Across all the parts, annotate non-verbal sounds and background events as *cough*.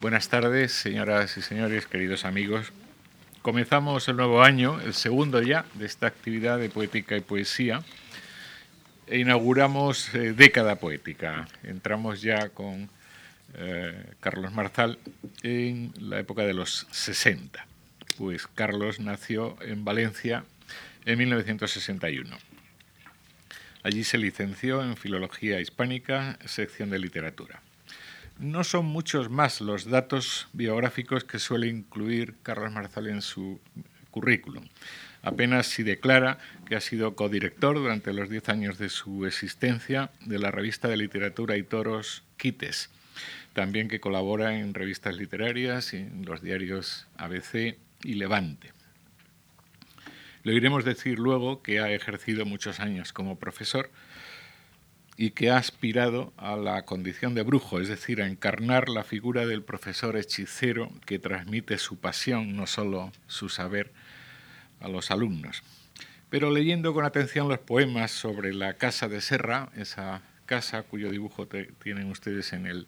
Buenas tardes, señoras y señores, queridos amigos. Comenzamos el nuevo año, el segundo ya de esta actividad de poética y poesía, e inauguramos eh, década poética. Entramos ya con eh, Carlos Marzal en la época de los 60. Pues Carlos nació en Valencia en 1961. Allí se licenció en Filología Hispánica, sección de literatura. No son muchos más los datos biográficos que suele incluir Carlos Marzal en su currículum. Apenas si declara que ha sido codirector durante los diez años de su existencia de la revista de literatura y toros Quites, también que colabora en revistas literarias y en los diarios ABC y Levante. Le oiremos decir luego que ha ejercido muchos años como profesor y que ha aspirado a la condición de brujo, es decir, a encarnar la figura del profesor hechicero que transmite su pasión, no solo su saber, a los alumnos. Pero leyendo con atención los poemas sobre la casa de Serra, esa casa cuyo dibujo tienen ustedes en el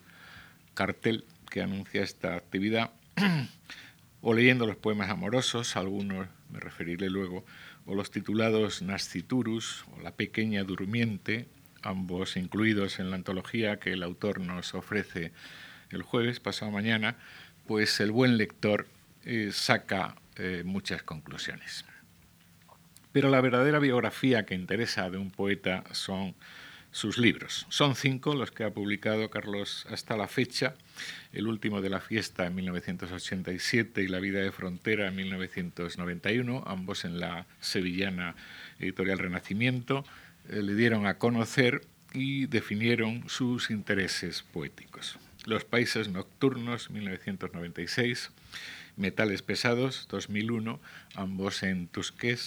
cartel que anuncia esta actividad, *clears throat* o leyendo los poemas amorosos, algunos me referiré luego, o los titulados Nasciturus o La pequeña durmiente, ambos incluidos en la antología que el autor nos ofrece el jueves, pasado mañana, pues el buen lector eh, saca eh, muchas conclusiones. Pero la verdadera biografía que interesa de un poeta son sus libros. Son cinco los que ha publicado Carlos hasta la fecha, el último de la fiesta en 1987 y La vida de frontera en 1991, ambos en la sevillana editorial Renacimiento, le dieron a conocer y definieron sus intereses poéticos. Los Países Nocturnos, 1996, Metales Pesados, 2001, ambos en Tusquet,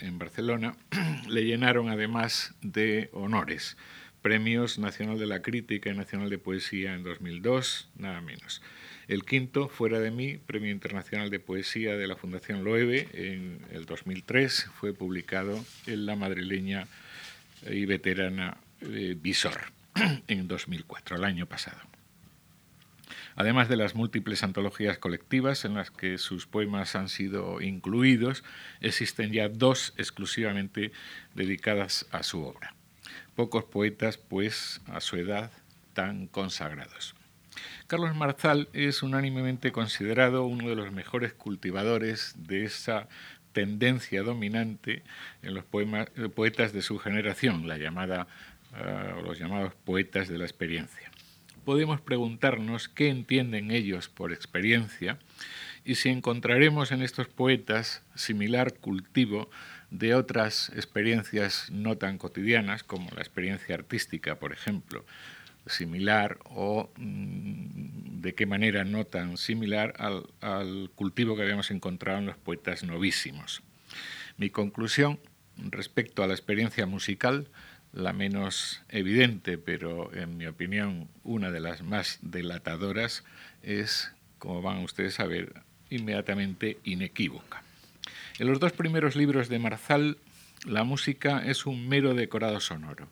en Barcelona, *clears throat* le llenaron además de honores. Premios Nacional de la Crítica y Nacional de Poesía en 2002, nada menos. El quinto, Fuera de mí, Premio Internacional de Poesía de la Fundación Loewe en el 2003, fue publicado en la madrileña y veterana Visor *clears throat* en 2004, el año pasado. Además de las múltiples antologías colectivas en las que sus poemas han sido incluidos, existen ya dos exclusivamente dedicadas a su obra. Pocos poetas, pues, a su edad, tan consagrados. Carlos Marzal es unánimemente considerado uno de los mejores cultivadores de esa tendencia dominante en los eh, poetas de su generación, la llamada, uh, los llamados poetas de la experiencia. Podemos preguntarnos qué entienden ellos por experiencia y si encontraremos en estos poetas similar cultivo de otras experiencias no tan cotidianas, como la experiencia artística, por ejemplo, similar o mm, de qué manera no tan similar al, cultivo que habíamos encontrado en los poetas novísimos. Mi conclusión respecto a la experiencia musical, la menos evidente, pero en mi opinión una de las más delatadoras, es, como van ustedes a ver, inmediatamente inequívoca. En los dos primeros libros de Marzal, la música es un mero decorado sonoro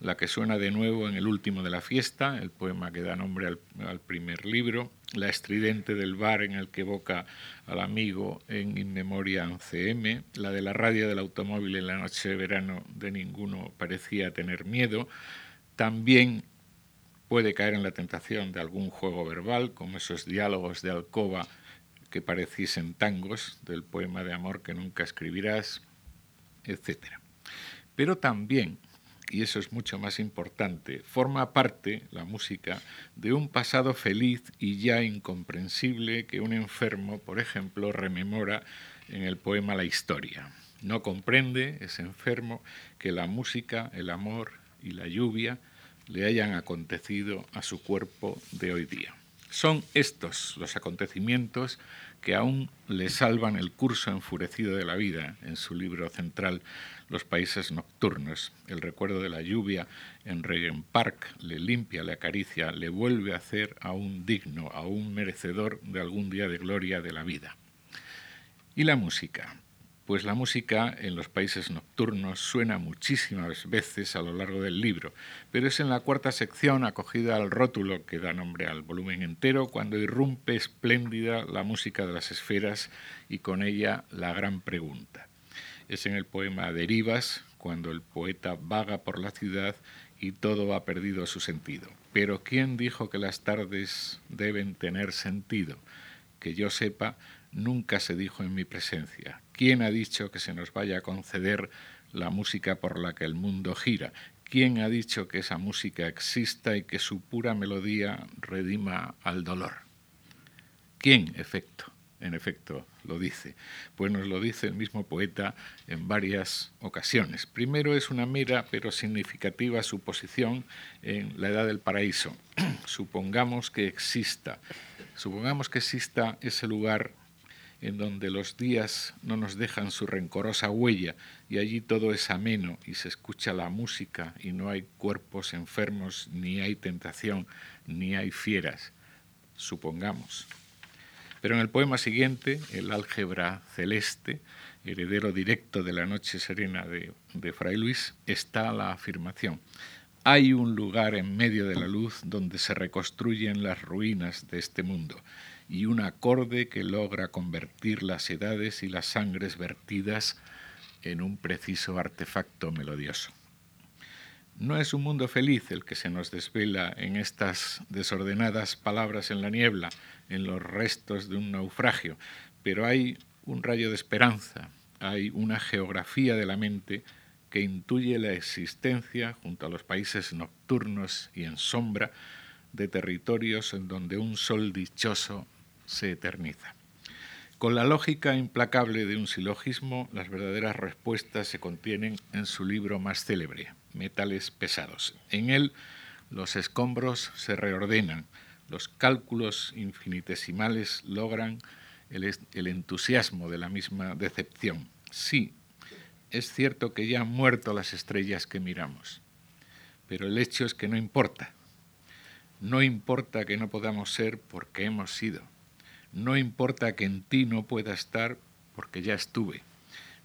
la que suena de nuevo en el último de la fiesta, el poema que da nombre al, primer libro, la estridente del bar en el que evoca al amigo en In Memoria CM, la de la radio del automóvil en la noche de verano de ninguno parecía tener miedo, también puede caer en la tentación de algún juego verbal, como esos diálogos de alcoba que pareciesen tangos del poema de amor que nunca escribirás, etc. Pero también y eso es mucho más importante, forma parte, la música, de un pasado feliz y ya incomprensible que un enfermo, por ejemplo, rememora en el poema La historia. No comprende ese enfermo que la música, el amor y la lluvia le hayan acontecido a su cuerpo de hoy día. Son estos los acontecimientos que aún le salvan el curso enfurecido de la vida en su libro central los países nocturnos. El recuerdo de la lluvia en Regen Park le limpia, le acaricia, le vuelve a hacer aún digno, aún merecedor de algún día de gloria de la vida. ¿Y la música? Pues la música en los países nocturnos suena muchísimas veces a lo largo del libro, pero es en la cuarta sección, acogida al rótulo que da nombre al volumen entero, cuando irrumpe espléndida la música de las esferas y con ella la gran pregunta. Es en el poema Derivas, cuando el poeta vaga por la ciudad y todo ha perdido su sentido. Pero ¿quién dijo que las tardes deben tener sentido? Que yo sepa, nunca se dijo en mi presencia. ¿Quién ha dicho que se nos vaya a conceder la música por la que el mundo gira? ¿Quién ha dicho que esa música exista y que su pura melodía redima al dolor? ¿Quién, efecto? En efecto, lo dice. Pues nos lo dice el mismo poeta en varias ocasiones. Primero es una mera pero significativa suposición en la Edad del Paraíso. *clears throat* supongamos que exista, supongamos que exista ese lugar en donde los días no nos dejan su rencorosa huella y allí todo es ameno y se escucha la música y no hay cuerpos enfermos, ni hay tentación, ni hay fieras, supongamos. Pero en el poema siguiente, el álgebra celeste, heredero directo de la noche serena de, de Fray Luis, está la afirmación. Hay un lugar en medio de la luz donde se reconstruyen las ruinas de este mundo y un acorde que logra convertir las edades y las sangres vertidas en un preciso artefacto melodioso. No es un mundo feliz el que se nos desvela en estas desordenadas palabras en la niebla, en los restos de un naufragio, pero hay un rayo de esperanza, hay una geografía de la mente que intuye la existencia, junto a los países nocturnos y en sombra, de territorios en donde un sol dichoso se eterniza. Con la lógica implacable de un silogismo, las verdaderas respuestas se contienen en su libro más célebre, Metales Pesados. En él los escombros se reordenan, los cálculos infinitesimales logran el, el, entusiasmo de la misma decepción. Sí, es cierto que ya han muerto las estrellas que miramos, pero el hecho es que no importa. No importa que no podamos ser porque hemos sido. No importa que en ti no pueda estar porque ya estuve.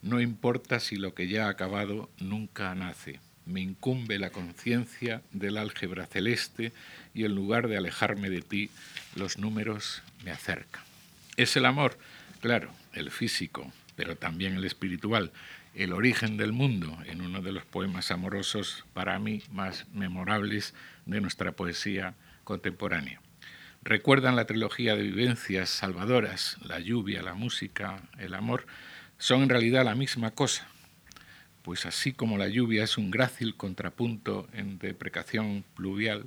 No importa si lo que ya ha acabado nunca nace. Me incumbe la conciencia del álgebra celeste y en lugar de alejarme de ti, los números me acercan. Es el amor, claro, el físico, pero también el espiritual, el origen del mundo, en uno de los poemas amorosos para mí más memorables de nuestra poesía contemporánea recuerdan la trilogía de vivencias salvadoras, la lluvia, la música, el amor, son en realidad la misma cosa, pues así como la lluvia es un grácil contrapunto en deprecación pluvial,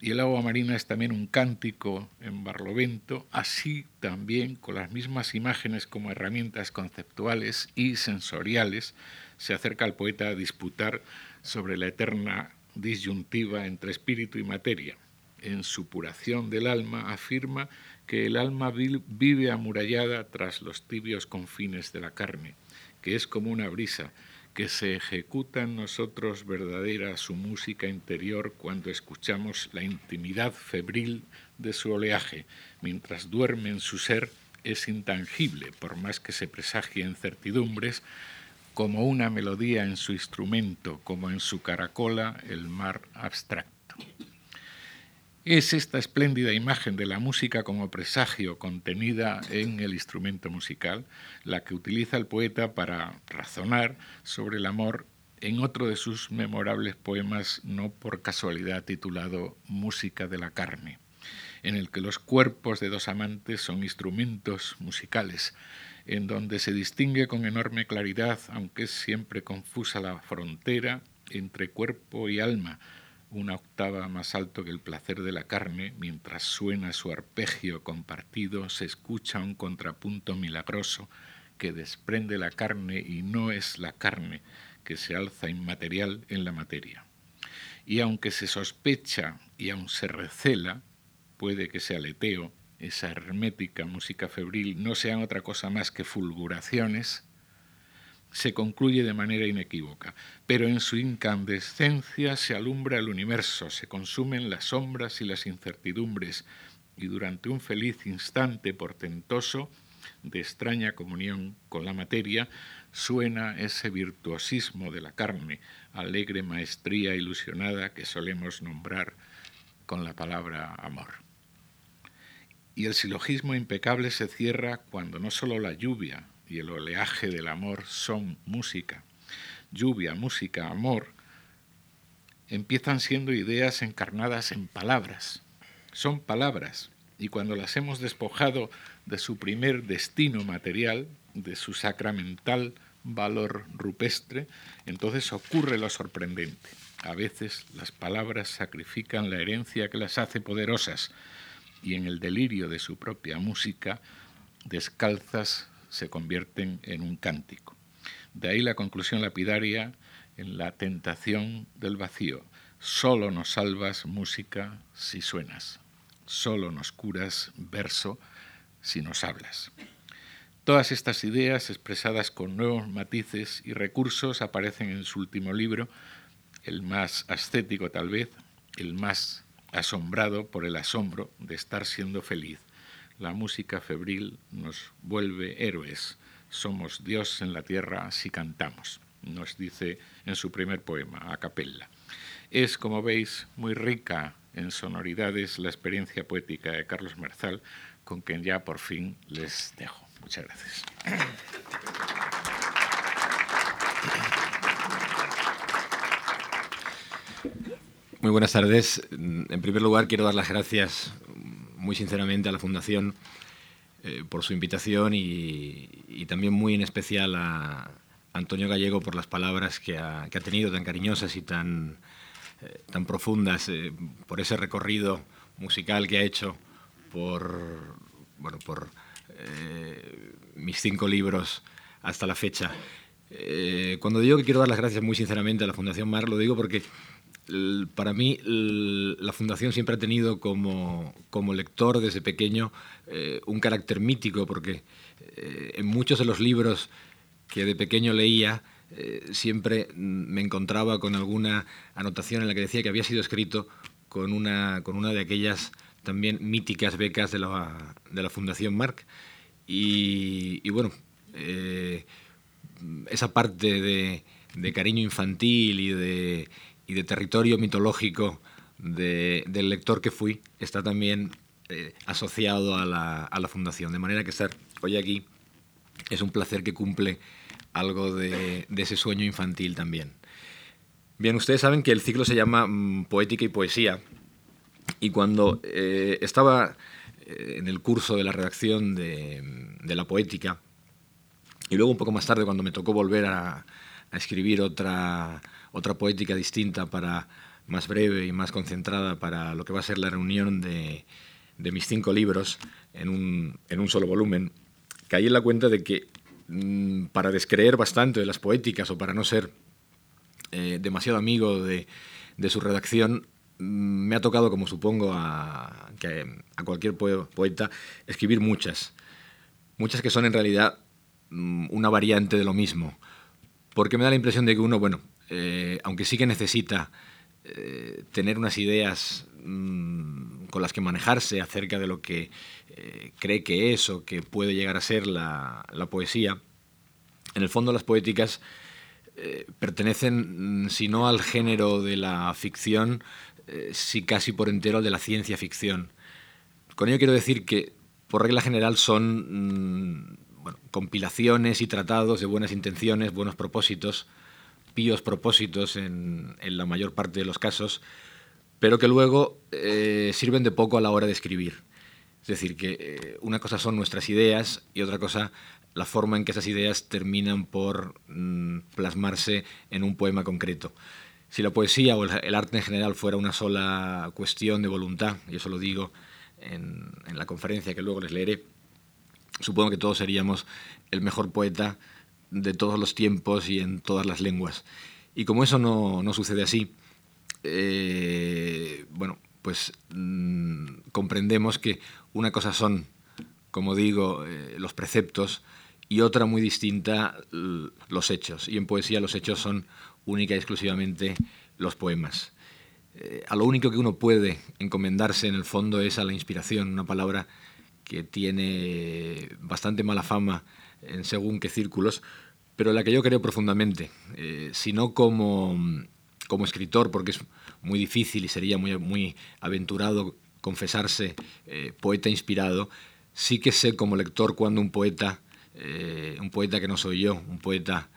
y el agua marina es también un cántico en barlovento, así también con las mismas imágenes como herramientas conceptuales y sensoriales, se acerca al poeta a disputar sobre la eterna disyuntiva entre espíritu y materia en supuración del alma, afirma que el alma vive amurallada tras los tibios confines de la carne, que es como una brisa, que se ejecuta en nosotros verdadera su música interior cuando escuchamos la intimidad febril de su oleaje, mientras duerme en su ser, es intangible, por más que se presagie en certidumbres, como una melodía en su instrumento, como en su caracola el mar abstracto. Es esta espléndida imagen de la música como presagio contenida en el instrumento musical la que utiliza el poeta para razonar sobre el amor en otro de sus memorables poemas, no por casualidad titulado Música de la carne, en el que los cuerpos de dos amantes son instrumentos musicales, en donde se distingue con enorme claridad, aunque es siempre confusa la frontera entre cuerpo y alma, una octava más alto que el placer de la carne, mientras suena su arpegio compartido, se escucha un contrapunto milagroso que desprende la carne y no es la carne que se alza inmaterial en la materia. Y aunque se sospecha y aun se recela, puede que sea aleteo, esa hermética música febril no sean otra cosa más que fulguraciones se concluye de manera inequívoca, pero en su incandescencia se alumbra el universo, se consumen las sombras y las incertidumbres, y durante un feliz instante portentoso de extraña comunión con la materia, suena ese virtuosismo de la carne, alegre maestría ilusionada que solemos nombrar con la palabra amor. Y el silogismo impecable se cierra cuando no solo la lluvia y el oleaje del amor son música, lluvia, música, amor, empiezan siendo ideas encarnadas en palabras. Son palabras, y cuando las hemos despojado de su primer destino material, de su sacramental valor rupestre, entonces ocurre lo sorprendente. A veces las palabras sacrifican la herencia que las hace poderosas y en el delirio de su propia música, descalzas se convierten en un cántico. De ahí la conclusión lapidaria en la tentación del vacío. Solo nos salvas música si suenas. Solo nos curas verso si nos hablas. Todas estas ideas, expresadas con nuevos matices y recursos, aparecen en su último libro, el más ascético tal vez, el más asombrado por el asombro de estar siendo feliz. La música febril nos vuelve héroes. Somos Dios en la tierra si cantamos, nos dice en su primer poema, a capella. Es, como veis, muy rica en sonoridades la experiencia poética de Carlos Merzal, con quien ya por fin les dejo. Muchas gracias. Muy buenas tardes. En primer lugar, quiero dar las gracias muy sinceramente a la Fundación eh, por su invitación y, también muy en especial a Antonio Gallego por las palabras que ha, tenido tan cariñosas y tan, eh, tan profundas, eh, por ese recorrido musical que ha hecho por, bueno, por mis cinco libros hasta la fecha. Cuando digo que quiero dar las gracias muy sinceramente a la Fundación Mar, lo digo porque para mí la Fundación siempre ha tenido como, como lector desde pequeño eh, un carácter mítico, porque en muchos de los libros que de pequeño leía, siempre me encontraba con alguna anotación en la que decía que había sido escrito con una, con una de aquellas también míticas becas de la, de la Fundación Marc. Y, bueno, eh, esa parte de, cariño infantil y de, y de territorio mitológico de, del lector que fui está también eh, asociado a la, Fundación. De manera que estar hoy aquí es un placer que cumple algo de, de ese sueño infantil también. Bien, ustedes saben que el ciclo se llama mm, Poética y Poesía y cuando eh, estaba eh, en el curso de la redacción de, la poética, y luego un poco más tarde cuando me tocó volver a, escribir otra, otra poética distinta para más breve y más concentrada para lo que va a ser la reunión de, mis cinco libros en un, en un, solo volumen, caí en la cuenta de que mm, para descreer bastante de las poéticas o para no ser eh, demasiado amigo de, de su redacción, me ha tocado, como supongo a, a cualquier poeta, escribir muchas. Muchas que son en realidad mm, una variante de lo mismo. Porque me da la impresión de que uno, bueno, eh, aunque sí que necesita eh, tener unas ideas mm, con las que manejarse acerca de lo que eh, cree que es o que puede llegar a ser la, poesía, en el fondo las poéticas pertenecen, mm, si no al género de la ficción, sí casi por entero de la ciencia ficción. Con ello quiero decir que, por regla general, son mm, compilaciones y tratados de buenas intenciones, buenos propósitos, píos propósitos en, la mayor parte de los casos, pero que luego eh, sirven de poco a la hora de escribir. Es decir, que eh, una cosa son nuestras ideas y otra cosa la forma en que esas ideas terminan por mm, plasmarse en un poema concreto si la poesía o el arte en general fuera una sola cuestión de voluntad, y eso lo digo en, la conferencia que luego les leeré, supongo que todos seríamos el mejor poeta de todos los tiempos y en todas las lenguas. Y como eso no, sucede así, eh, bueno, pues mm, comprendemos que una cosa son, como digo, eh, los preceptos y otra muy distinta los hechos. Y en poesía los hechos son única y exclusivamente los poemas. Eh, a lo único que uno puede encomendarse en el fondo es a la inspiración, una palabra que tiene bastante mala fama en según qué círculos, pero la que yo creo profundamente, eh, si no como, como escritor, porque es muy difícil y sería muy, muy aventurado confesarse eh, poeta inspirado, sí que sé como lector cuando un poeta, eh, un poeta que no soy yo, un poeta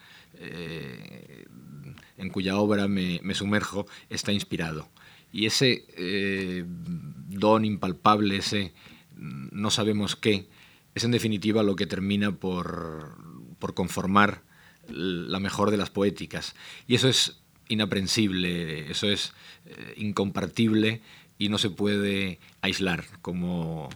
en cuya obra me, me, sumerjo, está inspirado. Y ese don impalpable, ese no sabemos qué, es en definitiva lo que termina por, conformar la mejor de las poéticas. Y eso es inaprensible, eso es eh, incompartible y no se puede aislar como,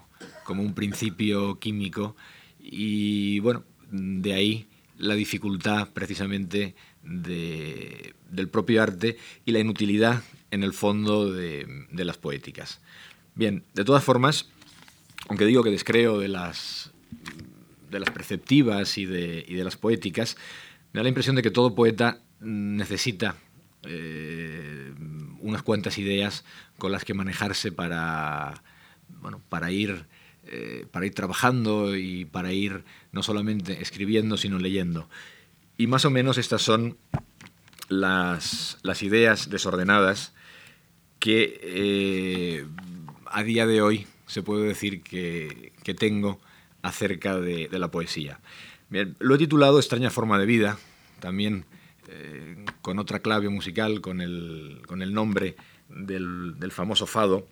un principio químico. Y bueno, de ahí la dificultad precisamente del propio arte y la inutilidad en el fondo de, de las poéticas. Bien, de todas formas, aunque digo que descreo de las, de las perceptivas y de, y de las poéticas, me da la impresión de que todo poeta necesita eh, unas cuantas ideas con las que manejarse para, bueno, para, ir, eh, para ir trabajando y para ir no solamente escribiendo, sino leyendo. Y más o menos estas son las, las ideas desordenadas que eh, a día de hoy se puede decir que, tengo acerca de, la poesía. lo he titulado Extraña forma de vida, también eh, con otra clave musical, con el, nombre del, famoso fado,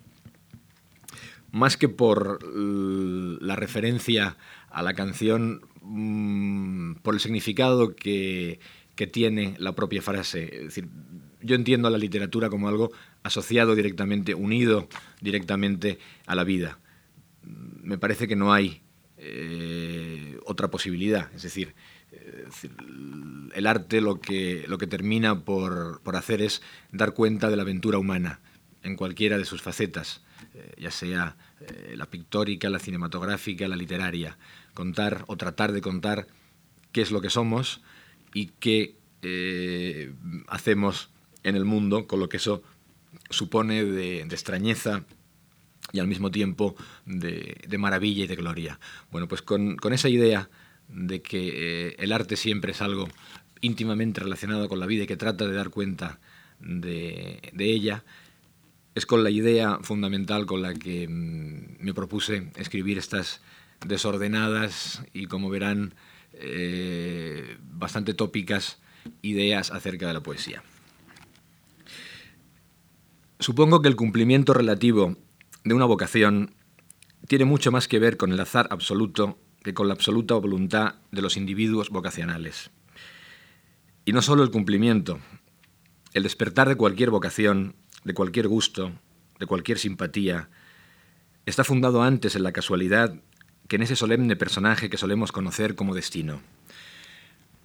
más que por la referencia a la canción, mm, por el significado que, que tiene la propia frase. Es decir, yo entiendo a la literatura como algo asociado directamente, unido directamente a la vida. Me parece que no hay eh, otra posibilidad. Es decir, eh, el arte lo que, lo que termina por, hacer es dar cuenta de la aventura humana en cualquiera de sus facetas, eh, ya sea la pictórica, la cinematográfica, la literaria. Contar o tratar de contar qué es lo que somos y qué hacemos en el mundo con lo que eso supone de, extrañeza y al mismo tiempo de, maravilla y de gloria. Bueno, pues con, esa idea de que eh, el arte siempre es algo íntimamente relacionado con la vida y que trata de dar cuenta de, ella, es con la idea fundamental con la que mm, me propuse escribir estas desordenadas y, como verán, eh, bastante tópicas ideas acerca de la poesía. Supongo que el cumplimiento relativo de una vocación tiene mucho más que ver con el azar absoluto que con la absoluta voluntad de los individuos vocacionales. Y no solo el cumplimiento, el despertar de cualquier vocación, de cualquier gusto, de cualquier simpatía, está fundado antes en la casualidad que en ese solemne personaje que solemos conocer como destino.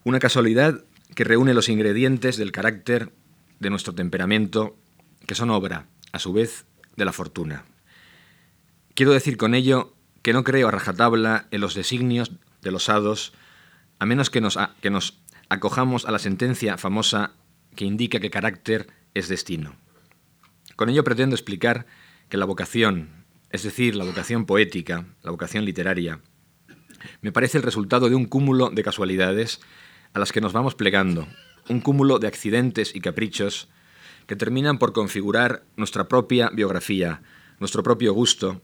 Una casualidad que reúne los ingredientes del carácter, de nuestro temperamento que son obra, a su vez, de la fortuna. Quiero decir con ello que no creo a rajatabla en los designios de los hados, a menos que nos, que nos acojamos a la sentencia famosa que indica que carácter es destino. Con ello pretendo explicar que la vocación, es decir, la vocación poética, la vocación literaria, me parece el resultado de un cúmulo de casualidades a las que nos vamos plegando, un cúmulo de accidentes y caprichos que terminan por configurar nuestra propia biografía, nuestro propio gusto,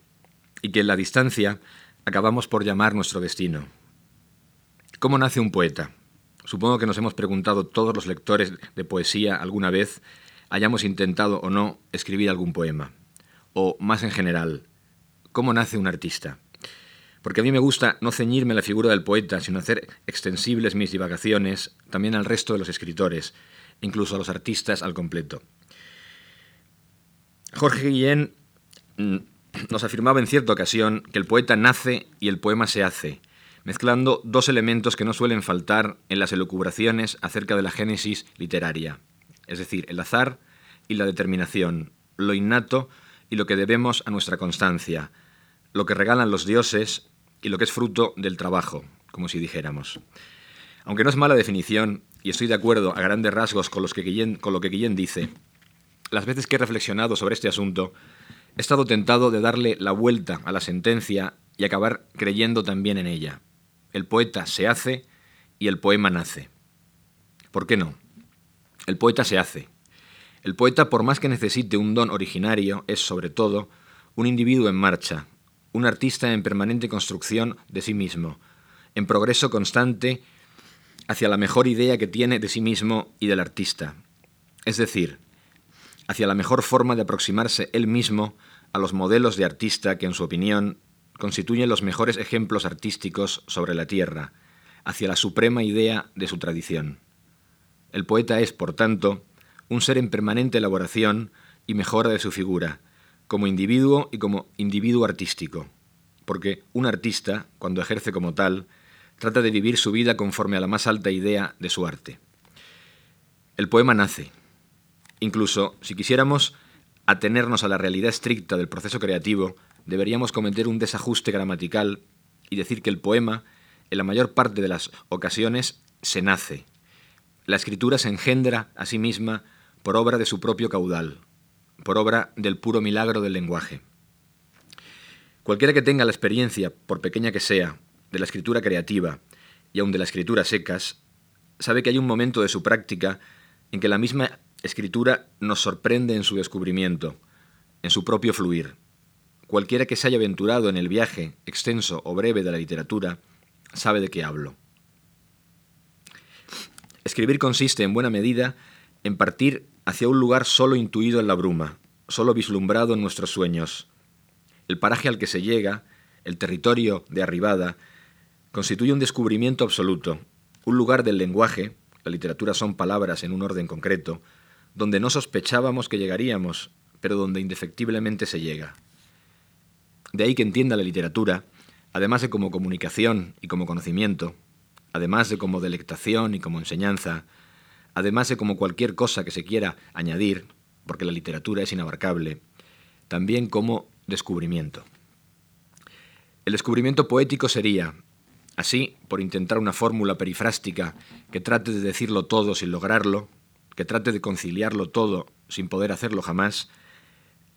y que en la distancia acabamos por llamar nuestro destino. ¿Cómo nace un poeta? Supongo que nos hemos preguntado todos los lectores de poesía alguna vez, hayamos intentado o no escribir algún poema. O, más en general, ¿cómo nace un artista? Porque a mí me gusta no ceñirme a la figura del poeta, sino hacer extensibles mis divagaciones también al resto de los escritores, incluso a los artistas al completo. Jorge Guillén mm, nos afirmaba en cierta ocasión que el poeta nace y el poema se hace, mezclando dos elementos que no suelen faltar en las elucubraciones acerca de la génesis literaria, es decir, el azar y la determinación, lo innato y lo que debemos a nuestra constancia, lo que regalan los dioses y lo que es fruto del trabajo, como si dijéramos. Aunque no es mala definición, y estoy de acuerdo a grandes rasgos con, lo que Guillén dice, las veces que he reflexionado sobre este asunto, he estado tentado de darle la vuelta a la sentencia y acabar creyendo también en ella. El poeta se hace y el poema nace. ¿Por qué no? El poeta se hace. El poeta, por más que necesite un don originario, es sobre todo un individuo en marcha, un artista en permanente construcción de sí mismo, en progreso constante hacia la mejor idea que tiene de sí mismo y del artista, es decir, hacia la mejor forma de aproximarse él mismo a los modelos de artista que, en su opinión, constituyen los mejores ejemplos artísticos sobre la tierra, hacia la suprema idea de su tradición. El poeta es, por tanto, un ser en permanente elaboración y mejora de su figura, como individuo y como individuo artístico, porque un artista, cuando ejerce como tal, trata de vivir su vida conforme a la más alta idea de su arte. El poema nace. Incluso si quisiéramos atenernos a la realidad estricta del proceso creativo, deberíamos cometer un desajuste gramatical y decir que el poema, en la mayor parte de las ocasiones, se nace. La escritura se engendra a sí misma por obra de su propio caudal, por obra del puro milagro del lenguaje. Cualquiera que tenga la experiencia, por pequeña que sea, de la escritura creativa y aun de la escritura secas, sabe que hay un momento de su práctica en que la misma escritura nos sorprende en su descubrimiento, en su propio fluir. Cualquiera que se haya aventurado en el viaje, extenso o breve de la literatura, sabe de qué hablo. Escribir consiste, en buena medida, en partir hacia un lugar solo intuido en la bruma, solo vislumbrado en nuestros sueños. El paraje al que se llega, el territorio de arribada, constituye un descubrimiento absoluto, un lugar del lenguaje, la literatura son palabras en un orden concreto, donde no sospechábamos que llegaríamos, pero donde indefectiblemente se llega. De ahí que entienda la literatura, además de como comunicación y como conocimiento, además de como delectación y como enseñanza, además de como cualquier cosa que se quiera añadir, porque la literatura es inabarcable, también como descubrimiento. El descubrimiento poético sería, Así, por intentar una fórmula perifrástica que trate de decirlo todo sin lograrlo, que trate de conciliarlo todo sin poder hacerlo jamás,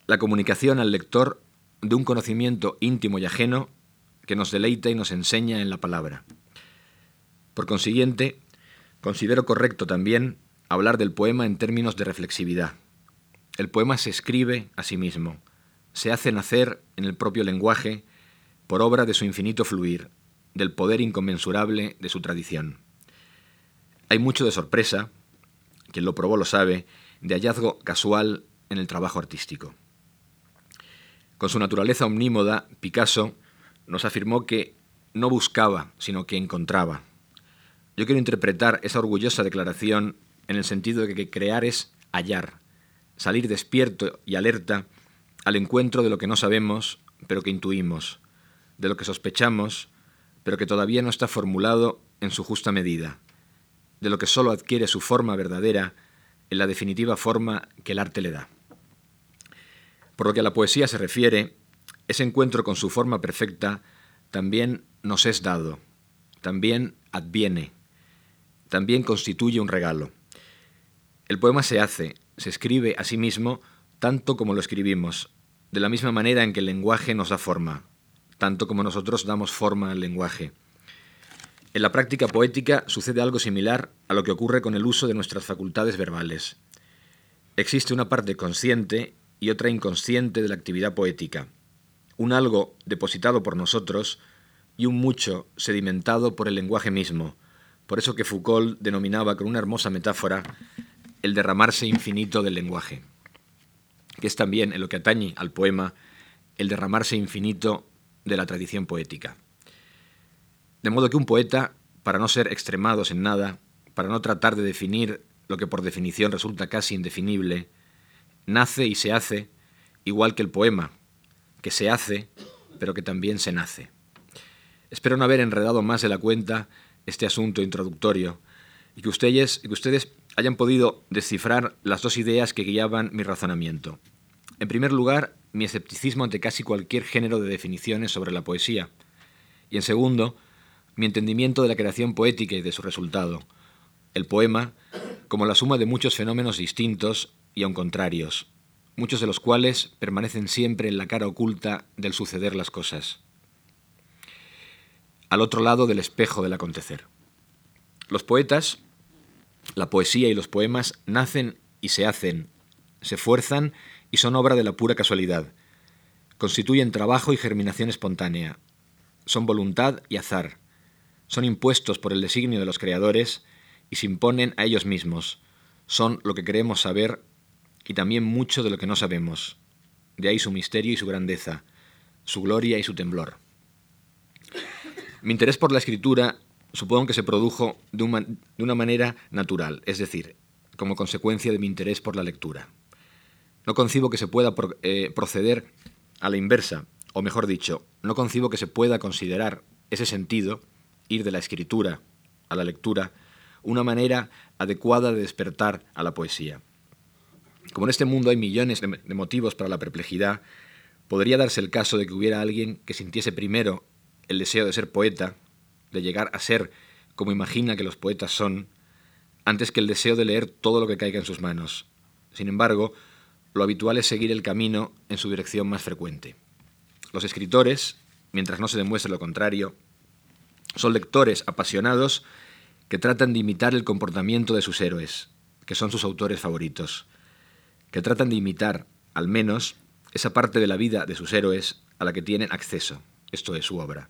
la comunicación al lector de un conocimiento íntimo y ajeno que nos deleita y nos enseña en la palabra. Por consiguiente, considero correcto también hablar del poema en términos de reflexividad. El poema se escribe a sí mismo, se hace nacer en el propio lenguaje por obra de su infinito fluir, del poder inconmensurable de su tradición. Hay mucho de sorpresa, quien lo probó lo sabe, de hallazgo casual en el trabajo artístico. Con su naturaleza omnímoda, Picasso nos afirmó que no buscaba, sino que encontraba. Yo quiero interpretar esa orgullosa declaración en el sentido de que crear es hallar, salir despierto y alerta al encuentro de lo que no sabemos, pero que intuimos, de lo que sospechamos, pero que todavía no está formulado en su justa medida, de lo que sólo adquiere su forma verdadera en la definitiva forma que el arte le da. Por lo que a la poesía se refiere, ese encuentro con su forma perfecta también nos es dado, también adviene, también constituye un regalo. El poema se hace, se escribe a sí mismo tanto como lo escribimos, de la misma manera en que el lenguaje nos da forma, tanto como nosotros damos forma al lenguaje. En la práctica poética sucede algo similar a lo que ocurre con el uso de nuestras facultades verbales. Existe una parte consciente y otra inconsciente de la actividad poética, un algo depositado por nosotros y un mucho sedimentado por el lenguaje mismo, por eso que Foucault denominaba con una hermosa metáfora el derramarse infinito del lenguaje, que es también en lo que atañe al poema el derramarse infinito de la tradición poética. De modo que un poeta, para no ser extremados en nada, para no tratar de definir lo que por definición resulta casi indefinible, nace y se hace igual que el poema, que se hace, pero que también se nace. Espero no haber enredado más de la cuenta este asunto introductorio y que ustedes, que ustedes hayan podido descifrar las dos ideas que guiaban mi razonamiento. En primer lugar, mi escepticismo ante casi cualquier género de definiciones sobre la poesía. Y en segundo, mi entendimiento de la creación poética y de su resultado, el poema, como la suma de muchos fenómenos distintos y aun contrarios, muchos de los cuales permanecen siempre en la cara oculta del suceder las cosas. al otro lado del espejo del acontecer. Los poetas, la poesía y los poemas nacen y se hacen, se fuerzan y son obra de la pura casualidad. Constituyen trabajo y germinación espontánea. Son voluntad y azar. Son impuestos por el designio de los creadores y se imponen a ellos mismos. Son lo que queremos saber y también mucho de lo que no sabemos. De ahí su misterio y su grandeza, su gloria y su temblor. Mi interés por la escritura supongo que se produjo de, una manera natural, es decir, como consecuencia de mi interés por la lectura. No concibo que se pueda eh, proceder a la inversa, o mejor dicho, no concibo que se pueda considerar ese sentido, ir de la escritura a la lectura, una manera adecuada de despertar a la poesía. Como en este mundo hay millones de motivos para la perplejidad, podría darse el caso de que hubiera alguien que sintiese primero el deseo de ser poeta, de llegar a ser como imagina que los poetas son, antes que el deseo de leer todo lo que caiga en sus manos. Sin embargo, lo habitual es seguir el camino en su dirección más frecuente. Los escritores, mientras no se demuestre lo contrario, son lectores apasionados que tratan de imitar el comportamiento de sus héroes, que son sus autores favoritos, que tratan de imitar, al menos, esa parte de la vida de sus héroes a la que tienen acceso, esto es su obra.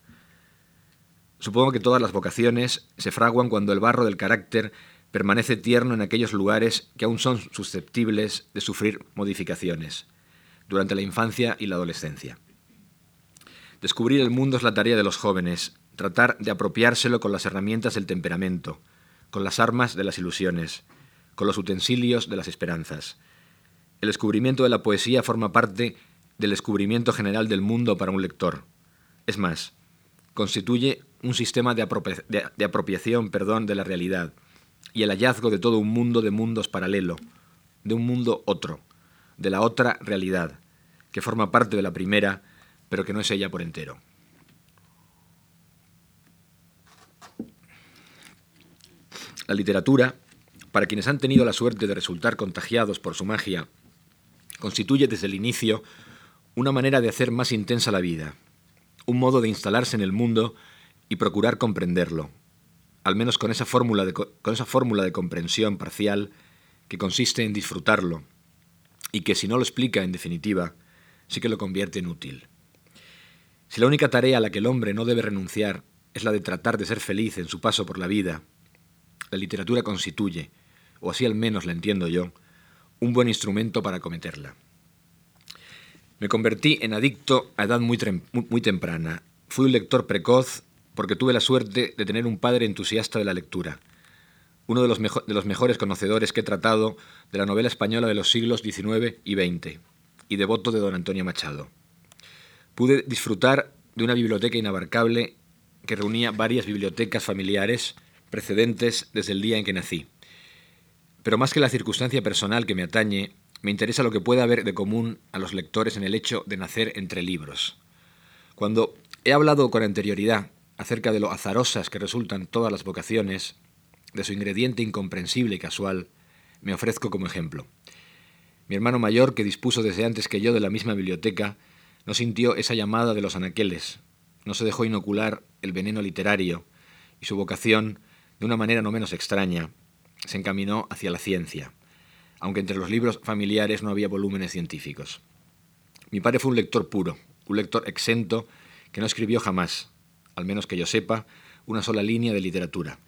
Supongo que todas las vocaciones se fraguan cuando el barro del carácter permanece tierno en aquellos lugares que aún son susceptibles de sufrir modificaciones, durante la infancia y la adolescencia. Descubrir el mundo es la tarea de los jóvenes, tratar de apropiárselo con las herramientas del temperamento, con las armas de las ilusiones, con los utensilios de las esperanzas. El descubrimiento de la poesía forma parte del descubrimiento general del mundo para un lector. Es más, constituye un sistema de, apropiación perdón, de la realidad y el hallazgo de todo un mundo de mundos paralelo, de un mundo otro, de la otra realidad, que forma parte de la primera, pero que no es ella por entero. La literatura, para quienes han tenido la suerte de resultar contagiados por su magia, constituye desde el inicio una manera de hacer más intensa la vida, un modo de instalarse en el mundo y procurar comprenderlo, al menos con esa fórmula de, con esa fórmula de comprensión parcial que consiste en disfrutarlo y que si no lo explica en definitiva, sí que lo convierte en útil. Si la única tarea a la que el hombre no debe renunciar es la de tratar de ser feliz en su paso por la vida, la literatura constituye, o así al menos la entiendo yo, un buen instrumento para acometerla. Me convertí en adicto a edad muy, muy temprana. Fui un lector precoz porque tuve la suerte de tener un padre entusiasta de la lectura, uno de los, de los mejores conocedores que he tratado de la novela española de los siglos XIX y XX, y devoto de don Antonio Machado. Pude disfrutar de una biblioteca inabarcable que reunía varias bibliotecas familiares precedentes desde el día en que nací. Pero más que la circunstancia personal que me atañe, me interesa lo que pueda haber de común a los lectores en el hecho de nacer entre libros. Cuando he hablado con anterioridad acerca de lo azarosas que resultan todas las vocaciones, de su ingrediente incomprensible y casual, me ofrezco como ejemplo. Mi hermano mayor, que dispuso desde antes que yo de la misma biblioteca, no sintió esa llamada de los anaqueles, no se dejó inocular el veneno literario, y su vocación, de una manera no menos extraña, se encaminó hacia la ciencia, aunque entre los libros familiares no había volúmenes científicos. Mi padre fue un lector puro, un lector exento que no escribió jamás, al menos que yo sepa, una sola línea de literatura.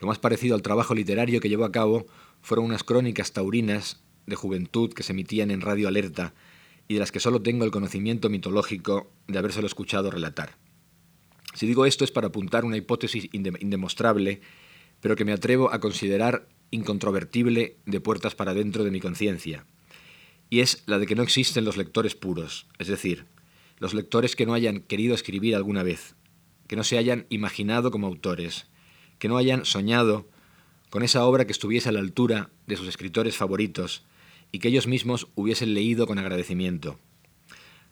Lo más parecido al trabajo literario que llevó a cabo fueron unas crónicas taurinas de juventud que se emitían en Radio Alerta y de las que solo tengo el conocimiento mitológico de habérselo escuchado relatar. Si digo esto es para apuntar una hipótesis indemostrable, pero que me atrevo a considerar incontrovertible de puertas para dentro de mi conciencia, y es la de que no existen los lectores puros, es decir, los lectores que no hayan querido escribir alguna vez, que no se hayan imaginado como autores, que no hayan soñado con esa obra que estuviese a la altura de sus escritores favoritos y que ellos mismos hubiesen leído con agradecimiento.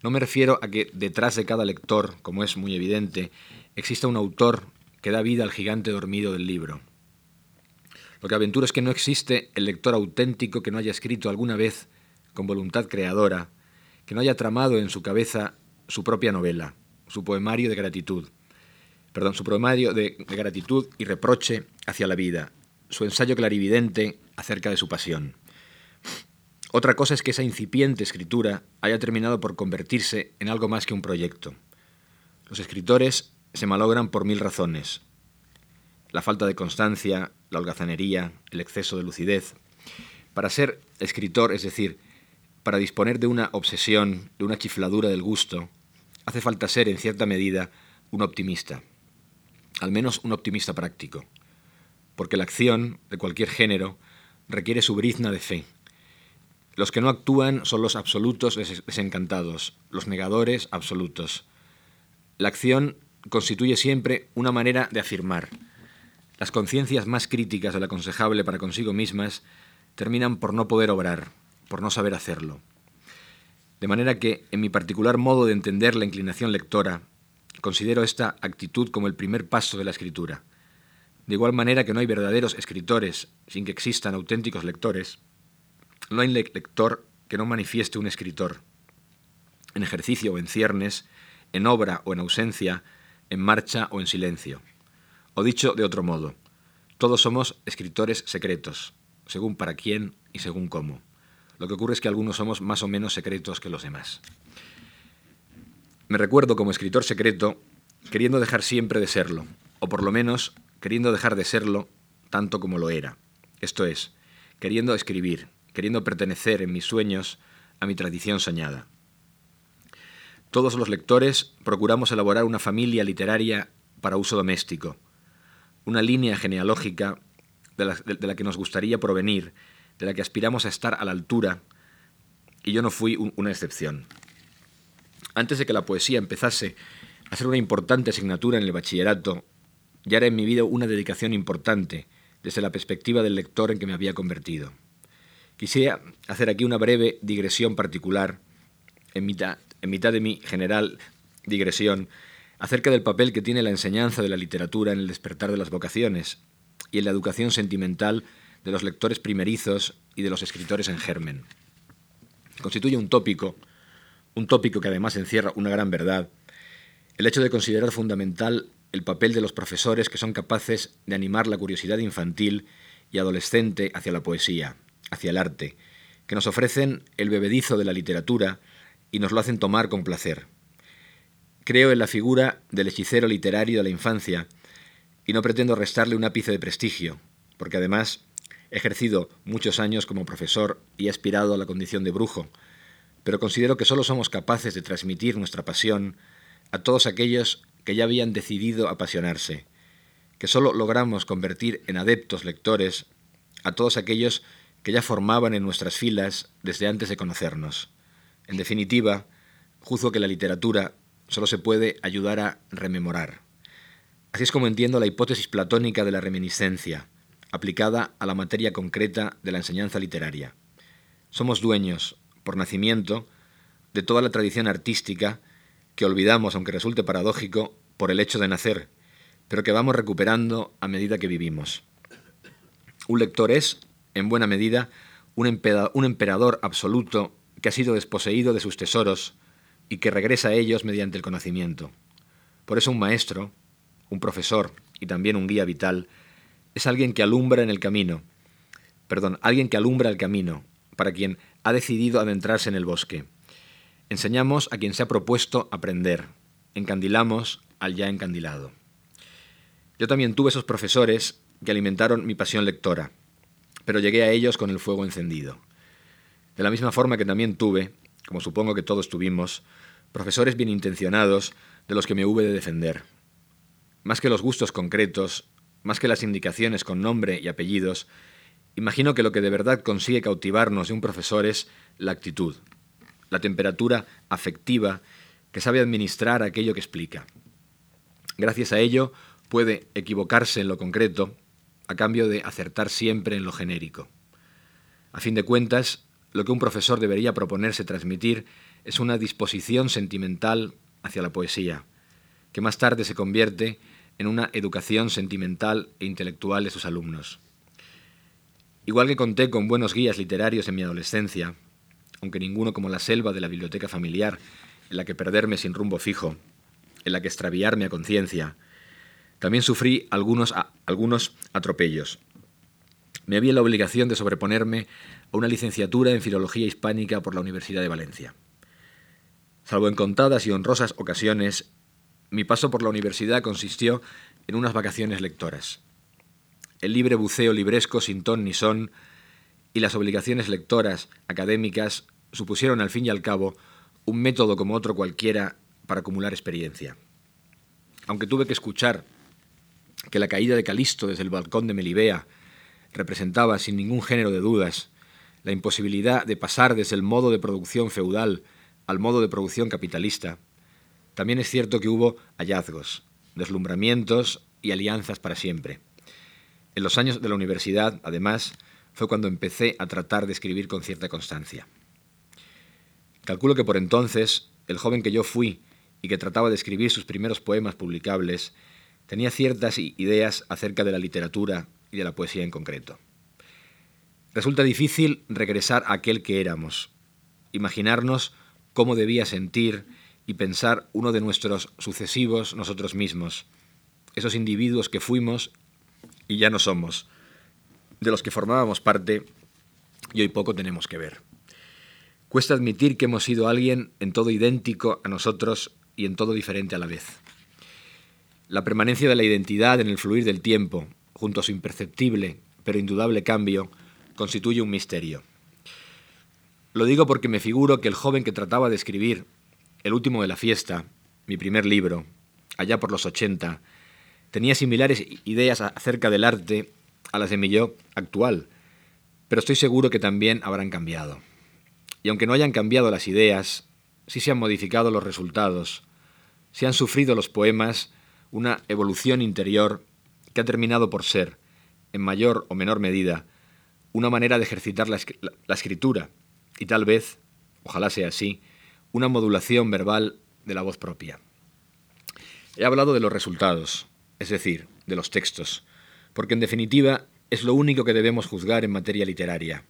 No me refiero a que detrás de cada lector, como es muy evidente, exista un autor que da vida al gigante dormido del libro. Lo que aventuro es que no existe el lector auténtico que no haya escrito alguna vez con voluntad creadora, que no haya tramado en su cabeza su propia novela, su poemario de gratitud, perdón, su poemario de, de gratitud y reproche hacia la vida, su ensayo clarividente acerca de su pasión. Otra cosa es que esa incipiente escritura haya terminado por convertirse en algo más que un proyecto. Los escritores se malogran por mil razones. La falta de constancia, la holgazanería, el exceso de lucidez. Para ser escritor, es decir, para disponer de una obsesión, de una chifladura del gusto, hace falta ser, en cierta medida, un optimista. Al menos un optimista práctico. Porque la acción, de cualquier género, requiere su brizna de fe. Los que no actúan son los absolutos desencantados, los negadores absolutos. La acción constituye siempre una manera de afirmar. Las conciencias más críticas de lo aconsejable para consigo mismas terminan por no poder obrar, por no saber hacerlo. De manera que, en mi particular modo de entender la inclinación lectora, considero esta actitud como el primer paso de la escritura. De igual manera que no hay verdaderos escritores sin que existan auténticos lectores, no hay lector que no manifieste un escritor. En ejercicio o en ciernes, en obra o en ausencia, en marcha o en silencio. O dicho de otro modo, todos somos escritores secretos, según para quién y según cómo. Lo que ocurre es que algunos somos más o menos secretos que los demás. Me recuerdo como escritor secreto queriendo dejar siempre de serlo, o por lo menos queriendo dejar de serlo tanto como lo era. Esto es, queriendo escribir, queriendo pertenecer en mis sueños a mi tradición soñada. Todos los lectores procuramos elaborar una familia literaria para uso doméstico, una línea genealógica de la, que nos gustaría provenir, de la que aspiramos a estar a la altura, y yo no fui una excepción. Antes de que la poesía empezase a ser una importante asignatura en el bachillerato, ya era en mi vida una dedicación importante desde la perspectiva del lector en que me había convertido. Quisiera hacer aquí una breve digresión particular, en mitad, de mi general digresión, acerca del papel que tiene la enseñanza de la literatura en el despertar de las vocaciones y en la educación sentimental de los lectores primerizos y de los escritores en germen. Constituye un tópico, un tópico que además encierra una gran verdad, el hecho de considerar fundamental el papel de los profesores que son capaces de animar la curiosidad infantil y adolescente hacia la poesía, hacia el arte, que nos ofrecen el bebedizo de la literatura y nos lo hacen tomar con placer. Creo en la figura del hechicero literario de la infancia y no pretendo restarle un ápice de prestigio, porque además he ejercido muchos años como profesor y he aspirado a la condición de brujo, pero considero que solo somos capaces de transmitir nuestra pasión a todos aquellos que ya habían decidido apasionarse, que solo logramos convertir en adeptos lectores a todos aquellos que ya formaban en nuestras filas desde antes de conocernos. En definitiva, juzgo que la literatura solo se puede ayudar a rememorar. Así es como entiendo la hipótesis platónica de la reminiscencia, aplicada a la materia concreta de la enseñanza literaria. Somos dueños, por nacimiento, de toda la tradición artística que olvidamos, aunque resulte paradójico, por el hecho de nacer, pero que vamos recuperando a medida que vivimos. Un lector es, en buena medida, un, emperador absoluto que ha sido desposeído de sus tesoros y que regresa a ellos mediante el conocimiento. Por eso un maestro, un profesor y también un guía vital es alguien que alumbra en el camino, perdón, alguien que alumbra el camino para quien ha decidido adentrarse en el bosque. Enseñamos a quien se ha propuesto aprender, encandilamos al ya encandilado. Yo también tuve esos profesores que alimentaron mi pasión lectora, pero llegué a ellos con el fuego encendido. De la misma forma que también tuve, como supongo que todos tuvimos, profesores bien intencionados de los que me hube de defender. Más que los gustos concretos, más que las indicaciones con nombre y apellidos, imagino que lo que de verdad consigue cautivarnos de un profesor es la actitud, la temperatura afectiva que sabe administrar aquello que explica. Gracias a ello puede equivocarse en lo concreto a cambio de acertar siempre en lo genérico. A fin de cuentas, lo que un profesor debería proponerse transmitir es una disposición sentimental hacia la poesía, que más tarde se convierte en una educación sentimental e intelectual de sus alumnos. Igual que conté con buenos guías literarios en mi adolescencia, aunque ninguno como la selva de la biblioteca familiar, en la que perderme sin rumbo fijo, en la que extraviarme a conciencia, También sufrí algunos, algunos atropellos. Me había la obligación de sobreponerme a una licenciatura en Filología Hispánica por la Universidad de Valencia. Salvo en contadas y honrosas ocasiones, mi paso por la universidad consistió en unas vacaciones lectoras. El libre buceo libresco sin ton ni son y las obligaciones lectoras académicas supusieron al fin y al cabo un método como otro cualquiera para acumular experiencia. Aunque tuve que escuchar que la caída de Calisto desde el balcón de Melibea representaba sin ningún género de dudas la imposibilidad de pasar desde el modo de producción feudal al modo de producción capitalista, también es cierto que hubo hallazgos, deslumbramientos y alianzas para siempre. En los años de la universidad, además, fue cuando empecé a tratar de escribir con cierta constancia. Calculo que por entonces, el joven que yo fui y que trataba de escribir sus primeros poemas publicables, tenía ciertas ideas acerca de la literatura y de la poesía en concreto. Resulta difícil regresar a aquel que éramos, imaginarnos cómo debía sentir y pensar uno de nuestros sucesivos nosotros mismos, esos individuos que fuimos y ya no somos, de los que formábamos parte y hoy poco tenemos que ver. Cuesta admitir que hemos sido alguien en todo idéntico a nosotros y en todo diferente a la vez. La permanencia de la identidad en el fluir del tiempo, junto a su imperceptible pero indudable cambio, constituye un misterio. Lo digo porque me figuro que el joven que trataba de escribir El último de la fiesta, mi primer libro, allá por los 80, tenía similares ideas acerca del arte a las de mi yo actual, pero estoy seguro que también habrán cambiado. Y aunque no hayan cambiado las ideas, sí se han modificado los resultados, se han sufrido los poemas una evolución interior que ha terminado por ser, en mayor o menor medida, una manera de ejercitar la, escritura y tal vez, ojalá sea así, una modulación verbal de la voz propia. He hablado de los resultados, es decir, de los textos, porque en definitiva es lo único que debemos juzgar en materia literaria.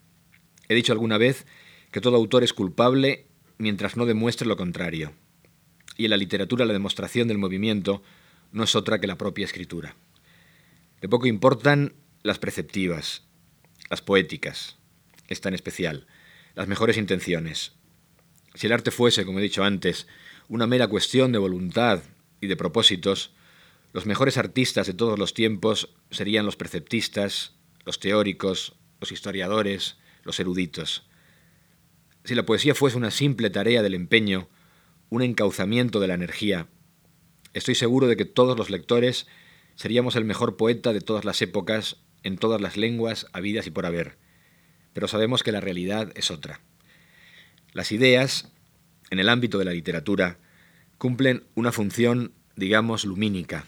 He dicho alguna vez que todo autor es culpable mientras no demuestre lo contrario. Y en la literatura la demostración del movimiento no es otra que la propia escritura. De poco importan las preceptivas, las poéticas, esta en especial, las mejores intenciones. Si el arte fuese, como he dicho antes, una mera cuestión de voluntad y de propósitos, los mejores artistas de todos los tiempos serían los perceptistas, los teóricos, los historiadores, los eruditos. Si la poesía fuese una simple tarea del empeño, un encauzamiento de la energía, estoy seguro de que todos los lectores seríamos el mejor poeta de todas las épocas en todas las lenguas habidas y por haber, pero sabemos que la realidad es otra. Las ideas, en el ámbito de la literatura, cumplen una función, digamos, lumínica.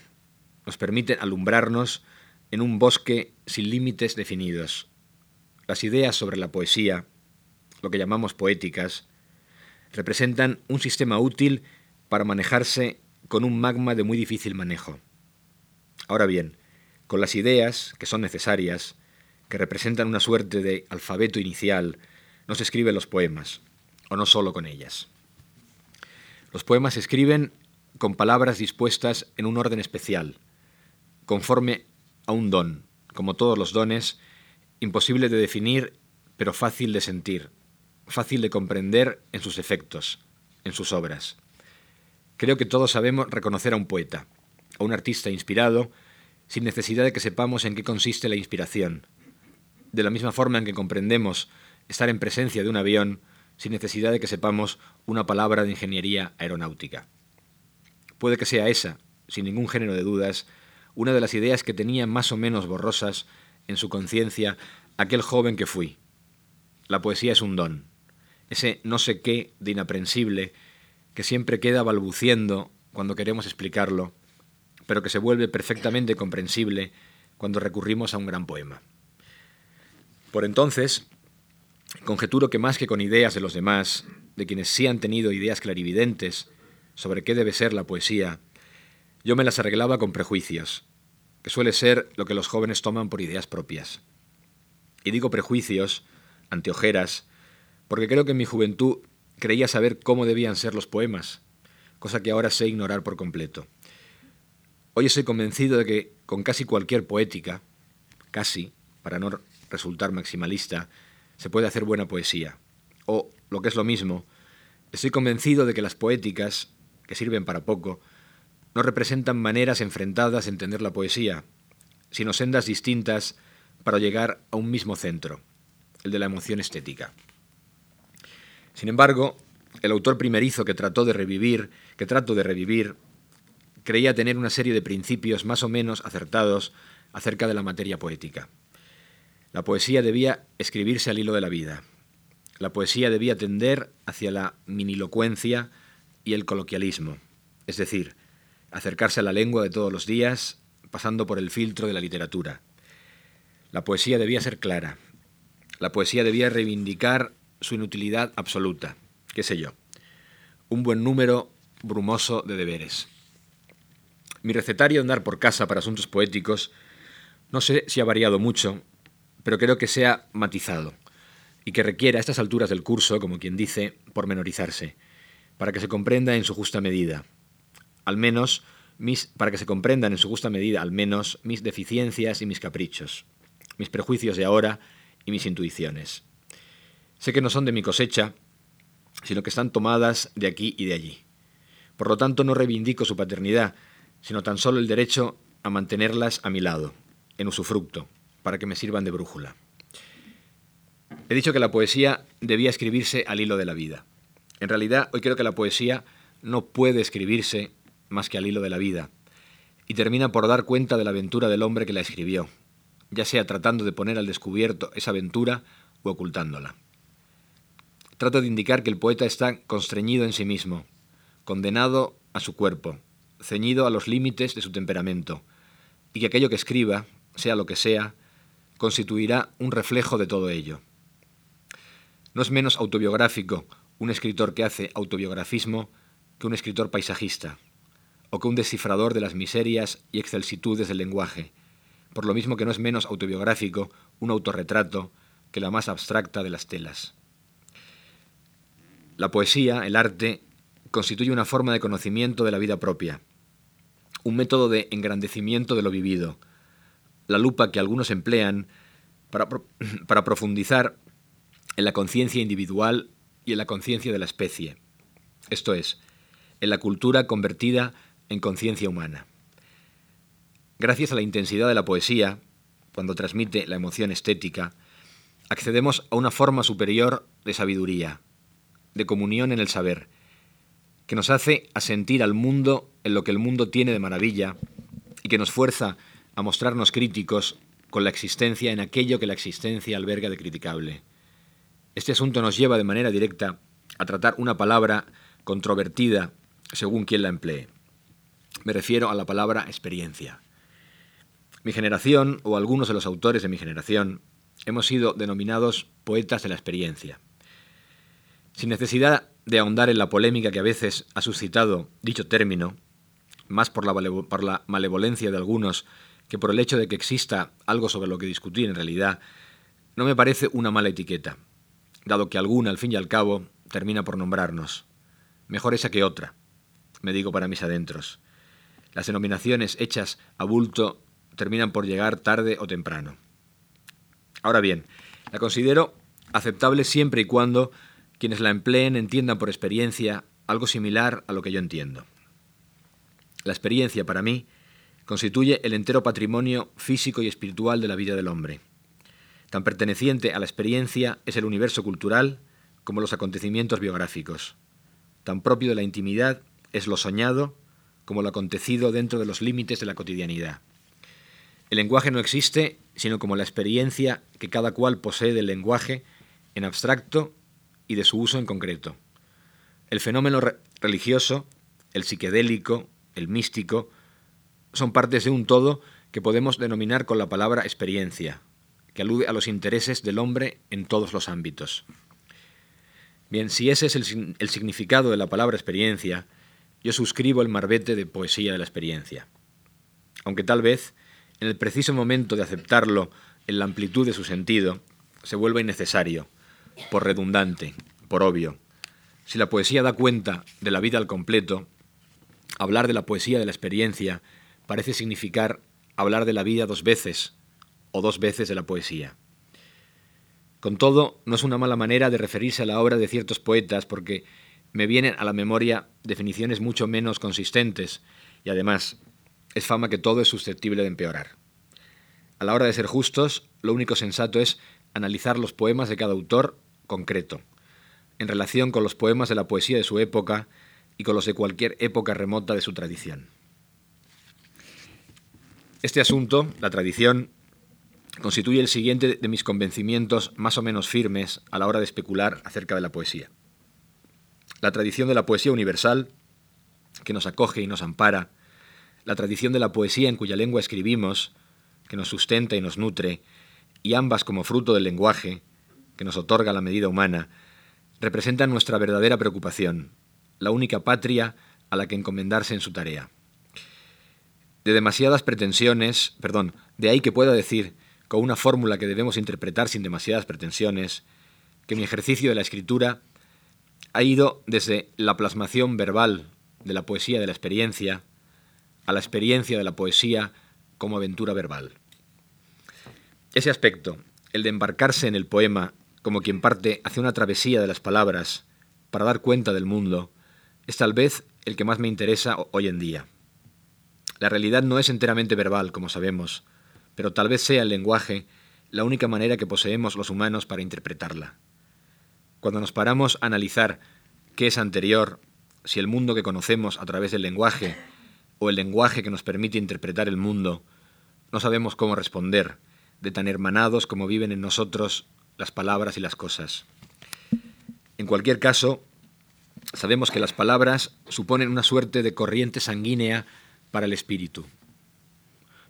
Nos permiten alumbrarnos en un bosque sin límites definidos. Las ideas sobre la poesía, lo que llamamos poéticas, representan un sistema útil para manejarse con un magma de muy difícil manejo. Ahora bien, con las ideas, que son necesarias, que representan una suerte de alfabeto inicial, no se escriben los poemas, o no solo con ellas. Los poemas se escriben con palabras dispuestas en un orden especial, conforme a un don, como todos los dones, imposible de definir, pero fácil de sentir, fácil de comprender en sus efectos, en sus obras. Creo que todos sabemos reconocer a un poeta, a un artista inspirado, sin necesidad de que sepamos en qué consiste la inspiración. De la misma forma en que comprendemos estar en presencia de un avión sin necesidad de que sepamos una palabra de ingeniería aeronáutica. Puede que sea esa, sin ningún género de dudas, una de las ideas que tenía más o menos borrosas en su conciencia aquel joven que fui. La poesía es un don, ese no sé qué de inaprensible que siempre queda balbuciendo cuando queremos explicarlo pero que se vuelve perfectamente comprensible cuando recurrimos a un gran poema. Por entonces, conjeturo que más que con ideas de los demás, de quienes sí han tenido ideas clarividentes sobre qué debe ser la poesía, yo me las arreglaba con prejuicios, que suele ser lo que los jóvenes toman por ideas propias. Y digo prejuicios, anteojeras, porque creo que en mi juventud creía saber cómo debían ser los poemas, cosa que ahora sé ignorar por completo. Hoy estoy convencido de que con casi cualquier poética, casi, para no resultar maximalista, se puede hacer buena poesía. O, lo que es lo mismo, estoy convencido de que las poéticas, que sirven para poco, no representan maneras enfrentadas de entender la poesía, sino sendas distintas para llegar a un mismo centro, el de la emoción estética. Sin embargo, el autor primerizo que trató de revivir, que trato de revivir, creía tener una serie de principios más o menos acertados acerca de la materia poética. La poesía debía escribirse al hilo de la vida. La poesía debía tender hacia la minilocuencia y el coloquialismo, es decir, acercarse a la lengua de todos los días, pasando por el filtro de la literatura. La poesía debía ser clara. La poesía debía reivindicar su inutilidad absoluta, qué sé yo, un buen número brumoso de deberes. Mi recetario de andar por casa para asuntos poéticos no sé si ha variado mucho, pero creo que sea matizado y que requiera a estas alturas del curso, como quien dice, pormenorizarse, para que se comprenda en su justa medida, al menos mis, para que se comprendan en su justa medida al menos mis deficiencias y mis caprichos, mis prejuicios de ahora y mis intuiciones. Sé que no son de mi cosecha, sino que están tomadas de aquí y de allí. Por lo tanto, no reivindico su paternidad, sino tan solo el derecho a mantenerlas a mi lado, en usufructo, para que me sirvan de brújula. He dicho que la poesía debía escribirse al hilo de la vida. En realidad, hoy creo que la poesía no puede escribirse más que al hilo de la vida, y termina por dar cuenta de la aventura del hombre que la escribió, ya sea tratando de poner al descubierto esa aventura o ocultándola. Trato de indicar que el poeta está constreñido en sí mismo, condenado a su cuerpo, ceñido a los límites de su temperamento, y que aquello que escriba, sea lo que sea, constituirá un reflejo de todo ello. No es menos autobiográfico un escritor que hace autobiografismo que un escritor paisajista, o que un descifrador de las miserias y excelsitudes del lenguaje, por lo mismo que no es menos autobiográfico un autorretrato que la más abstracta de las telas. La poesía, el arte, constituye una forma de conocimiento de la vida propia, un método de engrandecimiento de lo vivido, la lupa que algunos emplean para, *clears throat* para profundizar en la conciencia individual y en la conciencia de la especie, esto es, en la cultura convertida en conciencia humana. Gracias a la intensidad de la poesía, cuando transmite la emoción estética, accedemos a una forma superior de sabiduría, de comunión en el saber, que nos hace asentir al mundo en lo que el mundo tiene de maravilla y que nos fuerza a mostrarnos críticos con la existencia en aquello que la existencia alberga de criticable. Este asunto nos lleva de manera directa a tratar una palabra controvertida según quien la emplee. Me refiero a la palabra experiencia. Mi generación, o algunos de los autores de mi generación, hemos sido denominados poetas de la experiencia. Sin necesidad de ahondar en la polémica que a veces ha suscitado dicho término, más por la, por la malevolencia de algunos que por el hecho de que exista algo sobre lo que discutir en realidad, no me parece una mala etiqueta, dado que alguna, al fin y al cabo, termina por nombrarnos. Mejor esa que otra, me digo para mis adentros. Las denominaciones hechas a bulto terminan por llegar tarde o temprano. Ahora bien, la considero aceptable siempre y cuando quienes la empleen entiendan por experiencia algo similar a lo que yo entiendo. La experiencia, para mí, constituye el entero patrimonio físico y espiritual de la vida del hombre. Tan perteneciente a la experiencia es el universo cultural como los acontecimientos biográficos. Tan propio de la intimidad es lo soñado como lo acontecido dentro de los límites de la cotidianidad. El lenguaje no existe sino como la experiencia que cada cual posee del lenguaje en abstracto y de su uso en concreto. El fenómeno religioso, el psiquedélico, el místico, son partes de un todo que podemos denominar con la palabra experiencia, que alude a los intereses del hombre en todos los ámbitos. Bien, si ese es el, el significado de la palabra experiencia, yo suscribo el marbete de poesía de la experiencia. Aunque tal vez, en el preciso momento de aceptarlo en la amplitud de su sentido, se vuelva innecesario, por redundante, por obvio. Si la poesía da cuenta de la vida al completo, hablar de la poesía de la experiencia parece significar hablar de la vida dos veces, o dos veces de la poesía. Con todo, no es una mala manera de referirse a la obra de ciertos poetas porque me vienen a la memoria definiciones mucho menos consistentes y además es fama que todo es susceptible de empeorar. A la hora de ser justos, lo único sensato es analizar los poemas de cada autor concreto, en relación con los poemas de la poesía de su época y con los de cualquier época remota de su tradición. Este asunto, la tradición, constituye el siguiente de mis convencimientos más o menos firmes a la hora de especular acerca de la poesía. La tradición de la poesía universal, que nos acoge y nos ampara, la tradición de la poesía en cuya lengua escribimos, que nos sustenta y nos nutre, y ambas como fruto del lenguaje, que nos otorga la medida humana, representan nuestra verdadera preocupación, la única patria a la que encomendarse en su tarea. De demasiadas pretensiones, perdón, de ahí que pueda decir, con una fórmula que debemos interpretar sin demasiadas pretensiones, que mi ejercicio de la escritura ha ido desde la plasmación verbal de la poesía de la experiencia a la experiencia de la poesía como aventura verbal. Ese aspecto, el de embarcarse en el poema como quien parte hacia una travesía de las palabras para dar cuenta del mundo, es tal vez el que más me interesa hoy en día. La realidad no es enteramente verbal, como sabemos, pero tal vez sea el lenguaje la única manera que poseemos los humanos para interpretarla. Cuando nos paramos a analizar qué es anterior, si el mundo que conocemos a través del lenguaje o el lenguaje que nos permite interpretar el mundo, no sabemos cómo responder, de tan hermanados como viven en nosotros las palabras y las cosas. En cualquier caso, sabemos que las palabras suponen una suerte de corriente sanguínea para el espíritu.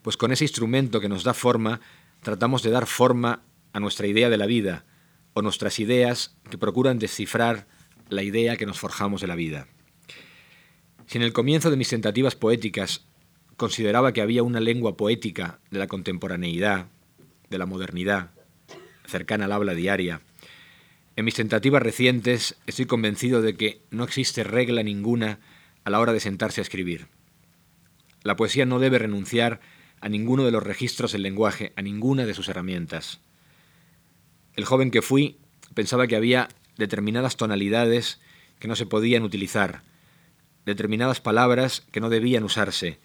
Pues con ese instrumento que nos da forma, tratamos de dar forma a nuestra idea de la vida, o nuestras ideas que procuran descifrar la idea que nos forjamos de la vida. Si en el comienzo de mis tentativas poéticas consideraba que había una lengua poética de la contemporaneidad, de la modernidad, cercana al habla diaria, en mis tentativas recientes estoy convencido de que no existe regla ninguna a la hora de sentarse a escribir. La poesía no debe renunciar a ninguno de los registros del lenguaje, a ninguna de sus herramientas. El joven que fui pensaba que había determinadas tonalidades que no se podían utilizar, determinadas palabras que no debían usarse,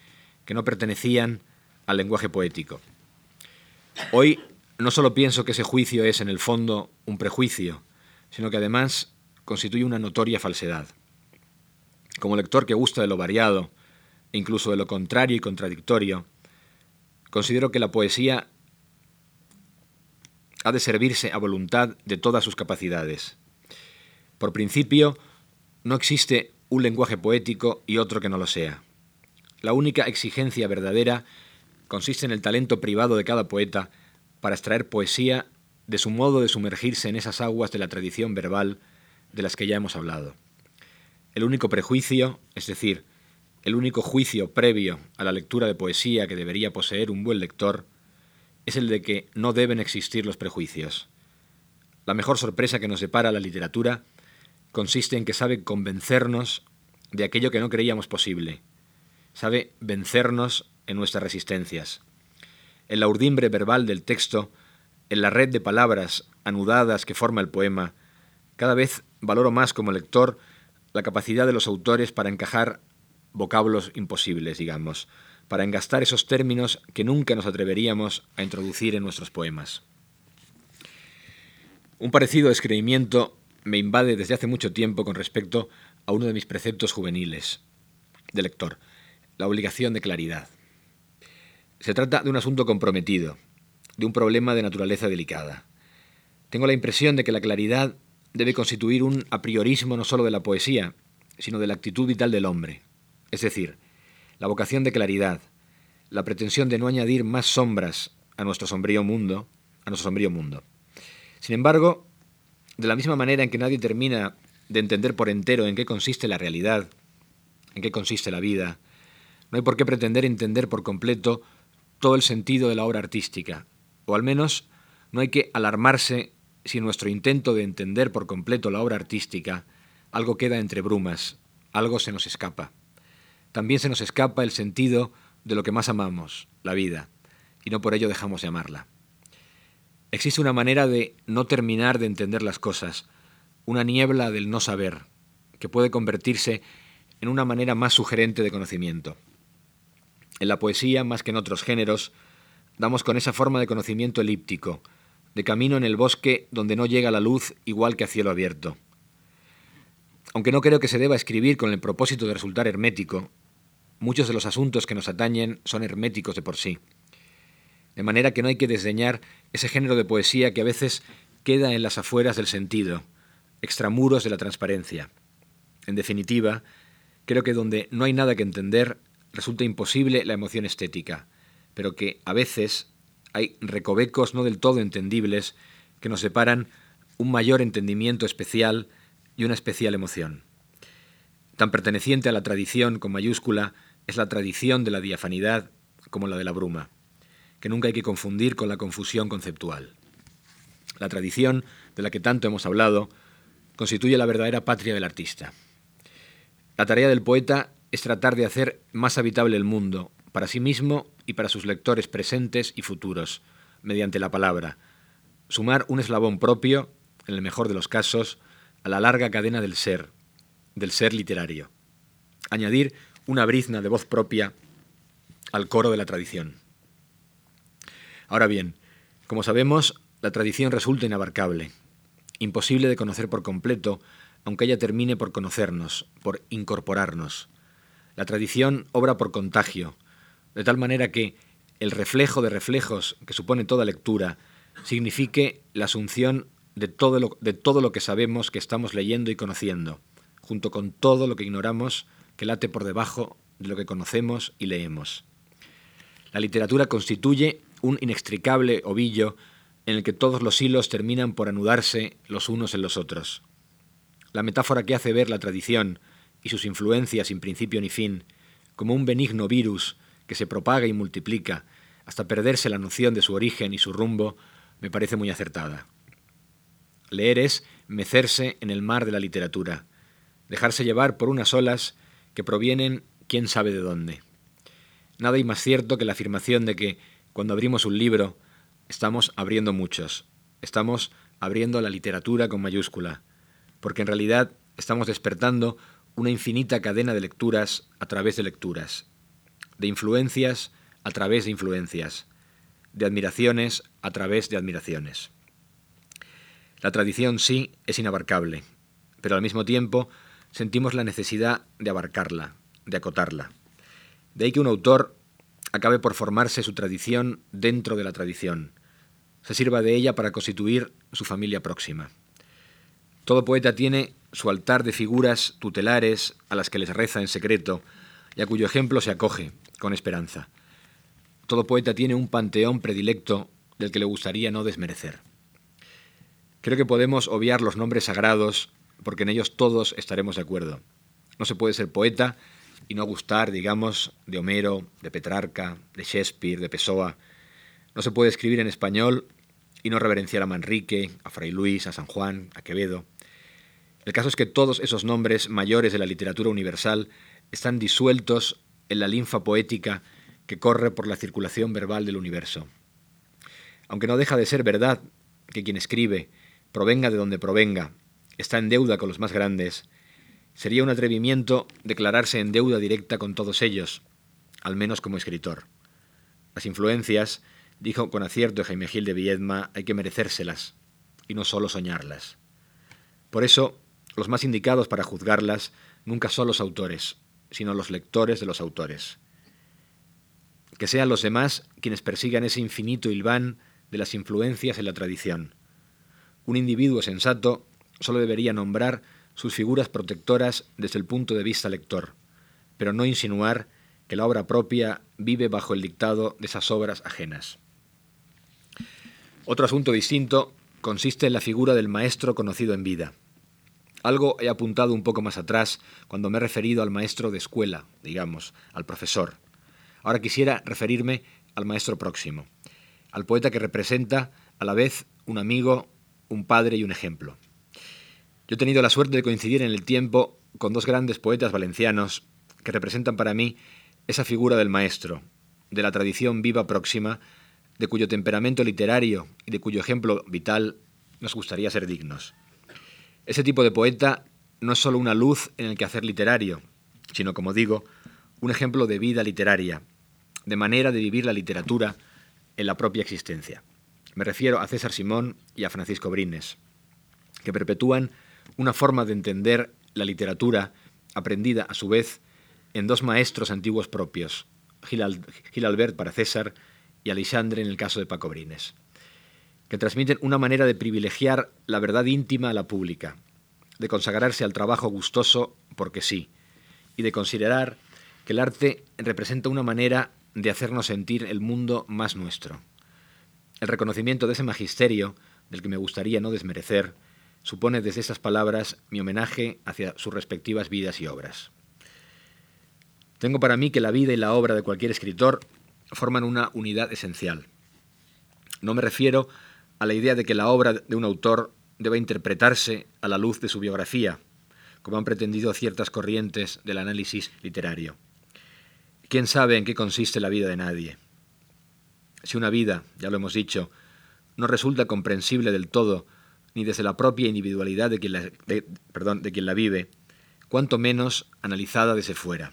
que no pertenecían al lenguaje poético. Hoy no solo pienso que ese juicio es en el fondo un prejuicio, sino que además constituye una notoria falsedad. Como lector que gusta de lo variado, e incluso de lo contrario y contradictorio, considero que la poesía ha de servirse a voluntad de todas sus capacidades. Por principio, no existe un lenguaje poético y otro que no lo sea. La única exigencia verdadera consiste en el talento privado de cada poeta para extraer poesía de su modo de sumergirse en esas aguas de la tradición verbal de las que ya hemos hablado. El único prejuicio, es decir, el único juicio previo a la lectura de poesía que debería poseer un buen lector, es el de que no deben existir los prejuicios. La mejor sorpresa que nos depara la literatura consiste en que sabe convencernos de aquello que no creíamos posible, sabe vencernos en nuestras resistencias. En la urdimbre verbal del texto, en la red de palabras anudadas que forma el poema, cada vez valoro más como lector la capacidad de los autores para encajar vocablos imposibles, digamos, para engastar esos términos que nunca nos atreveríamos a introducir en nuestros poemas. Un parecido descreimiento me invade desde hace mucho tiempo con respecto a uno de mis preceptos juveniles de lector, la obligación de claridad. Se trata de un asunto comprometido, de un problema de naturaleza delicada. Tengo la impresión de que la claridad debe constituir un apriorismo no solo de la poesía, sino de la actitud vital del hombre. Es decir, la vocación de claridad, la pretensión de no añadir más sombras a nuestro sombrío mundo, a nuestro sombrío mundo. Sin embargo, de la misma manera en que nadie termina de entender por entero en qué consiste la realidad, en qué consiste la vida, no hay por qué pretender entender por completo todo el sentido de la obra artística, o al menos no hay que alarmarse si nuestro intento de entender por completo la obra artística algo queda entre brumas, algo se nos escapa. También se nos escapa el sentido de lo que más amamos, la vida, y no por ello dejamos de amarla. Existe una manera de no terminar de entender las cosas, una niebla del no saber, que puede convertirse en una manera más sugerente de conocimiento. En la poesía, más que en otros géneros, damos con esa forma de conocimiento elíptico, de camino en el bosque donde no llega la luz igual que a cielo abierto. Aunque no creo que se deba escribir con el propósito de resultar hermético, muchos de los asuntos que nos atañen son herméticos de por sí. De manera que no hay que desdeñar ese género de poesía que a veces queda en las afueras del sentido, extramuros de la transparencia. En definitiva, creo que donde no hay nada que entender, resulta imposible la emoción estética, pero que a veces hay recovecos no del todo entendibles que nos separan un mayor entendimiento especial y una especial emoción. Tan perteneciente a la tradición con mayúscula es la tradición de la diafanidad como la de la bruma, que nunca hay que confundir con la confusión conceptual. La tradición, de la que tanto hemos hablado, constituye la verdadera patria del artista. La tarea del poeta es tratar de hacer más habitable el mundo, para sí mismo y para sus lectores presentes y futuros, mediante la palabra, sumar un eslabón propio, en el mejor de los casos, a la larga cadena del ser, del ser literario, añadir una brizna de voz propia al coro de la tradición. Ahora bien, como sabemos, la tradición resulta inabarcable, imposible de conocer por completo, aunque ella termine por conocernos, por incorporarnos. La tradición obra por contagio, de tal manera que el reflejo de reflejos que supone toda lectura signifique la asunción de todo, lo, de todo lo que sabemos que estamos leyendo y conociendo, junto con todo lo que ignoramos que late por debajo de lo que conocemos y leemos. La literatura constituye un inextricable ovillo en el que todos los hilos terminan por anudarse los unos en los otros. La metáfora que hace ver la tradición y sus influencias sin principio ni fin como un benigno virus que se propaga y multiplica hasta perderse la noción de su origen y su rumbo, me parece muy acertada. Leer es mecerse en el mar de la literatura, dejarse llevar por unas olas que provienen quién sabe de dónde. Nada hay más cierto que la afirmación de que, cuando abrimos un libro, estamos abriendo muchos, estamos abriendo la literatura con mayúscula, porque en realidad estamos despertando una infinita cadena de lecturas a través de lecturas, de influencias a través de influencias, de admiraciones a través de admiraciones. La tradición sí es inabarcable, pero al mismo tiempo sentimos la necesidad de abarcarla, de acotarla. De ahí que un autor acabe por formarse su tradición dentro de la tradición, se sirva de ella para constituir su familia próxima. Todo poeta tiene su altar de figuras tutelares a las que les reza en secreto y a cuyo ejemplo se acoge, con esperanza. Todo poeta tiene un panteón predilecto del que le gustaría no desmerecer. Creo que podemos obviar los nombres sagrados porque en ellos todos estaremos de acuerdo. No se puede ser poeta y no gustar, digamos, de Homero, de Petrarca, de Shakespeare, de Pessoa. No se puede escribir en español y no reverenciar a Manrique, a Fray Luis, a San Juan, a Quevedo. El caso es que todos esos nombres mayores de la literatura universal están disueltos en la linfa poética que corre por la circulación verbal del universo. Aunque no deja de ser verdad que quien escribe, provenga de donde provenga, está en deuda con los más grandes, sería un atrevimiento declararse en deuda directa con todos ellos, al menos como escritor. Las influencias, dijo con acierto Jaime Gil de Viedma, hay que merecérselas, y no solo soñarlas. Por eso, los más indicados para juzgarlas nunca son los autores, sino los lectores de los autores. Que sean los demás quienes persigan ese infinito hilván de las influencias en la tradición. Un individuo sensato solo debería nombrar sus figuras protectoras desde el punto de vista lector, pero no insinuar que la obra propia vive bajo el dictado de esas obras ajenas. Otro asunto distinto consiste en la figura del maestro conocido en vida. Algo he apuntado un poco más atrás cuando me he referido al maestro de escuela, digamos, al profesor. Ahora quisiera referirme al maestro próximo, al poeta que representa a la vez un amigo, un padre y un ejemplo. Yo he tenido la suerte de coincidir en el tiempo con dos grandes poetas valencianos que representan para mí esa figura del maestro, de la tradición viva próxima, de cuyo temperamento literario y de cuyo ejemplo vital nos gustaría ser dignos. Ese tipo de poeta no es solo una luz en el quehacer literario, sino, como digo, un ejemplo de vida literaria, de manera de vivir la literatura en la propia existencia. Me refiero a César Simón y a Francisco Brines, que perpetúan una forma de entender la literatura aprendida a su vez en dos maestros antiguos propios, Gil, Albert para César y Alexandre en el caso de Paco Brines, que transmiten una manera de privilegiar la verdad íntima a la pública, de consagrarse al trabajo gustoso porque sí, y de considerar que el arte representa una manera de hacernos sentir el mundo más nuestro. El reconocimiento de ese magisterio, del que me gustaría no desmerecer, supone desde esas palabras mi homenaje hacia sus respectivas vidas y obras. Tengo para mí que la vida y la obra de cualquier escritor forman una unidad esencial. No me refiero a la idea de que la obra de un autor deba interpretarse a la luz de su biografía, como han pretendido ciertas corrientes del análisis literario. ¿Quién sabe en qué consiste la vida de nadie? Si una vida, ya lo hemos dicho, no resulta comprensible del todo, ni desde la propia individualidad de quien la, de quien la vive, cuanto menos analizada desde fuera.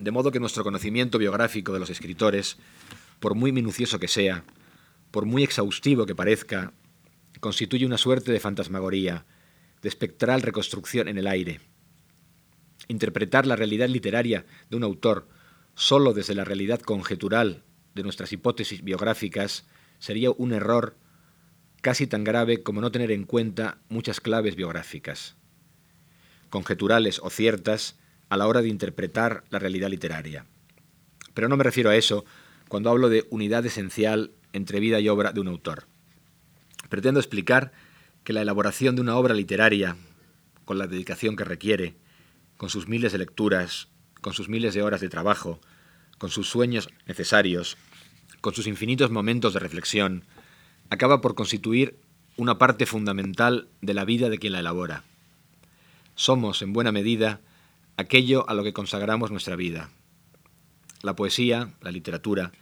De modo que nuestro conocimiento biográfico de los escritores, por muy minucioso que sea, por muy exhaustivo que parezca, constituye una suerte de fantasmagoría, de espectral reconstrucción en el aire. Interpretar la realidad literaria de un autor solo desde la realidad conjetural de nuestras hipótesis biográficas sería un error casi tan grave como no tener en cuenta muchas claves biográficas, conjeturales o ciertas, a la hora de interpretar la realidad literaria. Pero no me refiero a eso cuando hablo de unidad esencial entre vida y obra de un autor. Pretendo explicar que la elaboración de una obra literaria, con la dedicación que requiere, con sus miles de lecturas, con sus miles de horas de trabajo, con sus sueños necesarios, con sus infinitos momentos de reflexión, acaba por constituir una parte fundamental de la vida de quien la elabora. Somos, en buena medida, aquello a lo que consagramos nuestra vida. La poesía, la literatura,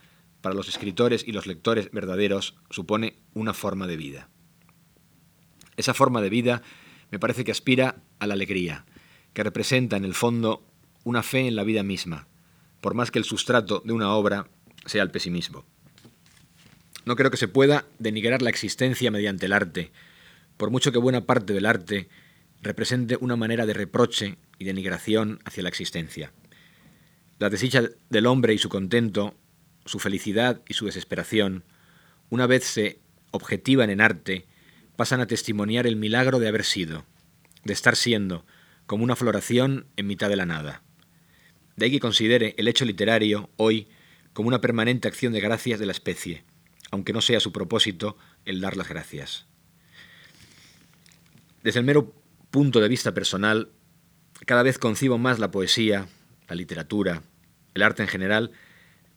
para los escritores y los lectores verdaderos, supone una forma de vida. Esa forma de vida me parece que aspira a la alegría, que representa en el fondo una fe en la vida misma, por más que el sustrato de una obra sea el pesimismo. No creo que se pueda denigrar la existencia mediante el arte, por mucho que buena parte del arte represente una manera de reproche y denigración hacia la existencia. La desdicha del hombre y su contento, su felicidad y su desesperación, una vez se objetivan en arte, pasan a testimoniar el milagro de haber sido, de estar siendo, como una floración en mitad de la nada. De ahí que considere el hecho literario, hoy, como una permanente acción de gracias de la especie, aunque no sea su propósito el dar las gracias. Desde el mero punto de vista personal, cada vez concibo más la poesía, la literatura, el arte en general,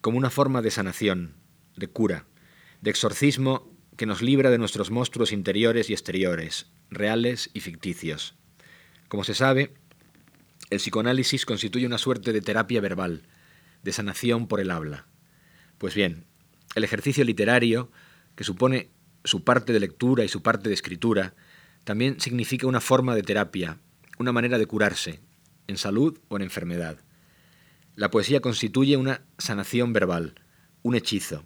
como una forma de sanación, de cura, de exorcismo que nos libra de nuestros monstruos interiores y exteriores, reales y ficticios. Como se sabe, el psicoanálisis constituye una suerte de terapia verbal, de sanación por el habla. Pues bien, el ejercicio literario, que supone su parte de lectura y su parte de escritura, también significa una forma de terapia, una manera de curarse, en salud o en enfermedad. La poesía constituye una sanación verbal, un hechizo,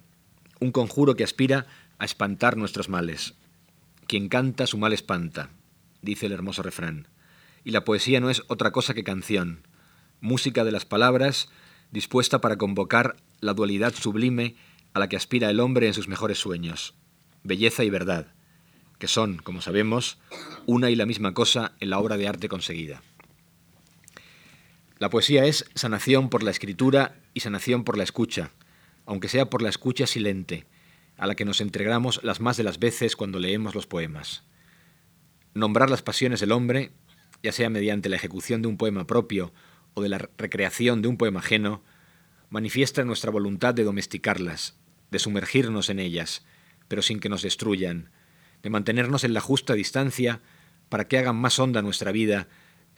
un conjuro que aspira a espantar nuestros males. Quien canta su mal espanta, dice el hermoso refrán. Y la poesía no es otra cosa que canción, música de las palabras dispuesta para convocar la dualidad sublime a la que aspira el hombre en sus mejores sueños, belleza y verdad, que son, como sabemos, una y la misma cosa en la obra de arte conseguida. La poesía es sanación por la escritura y sanación por la escucha, aunque sea por la escucha silente, a la que nos entregamos las más de las veces cuando leemos los poemas. Nombrar las pasiones del hombre, ya sea mediante la ejecución de un poema propio o de la recreación de un poema ajeno, manifiesta nuestra voluntad de domesticarlas, de sumergirnos en ellas, pero sin que nos destruyan, de mantenernos en la justa distancia para que hagan más honda nuestra vida,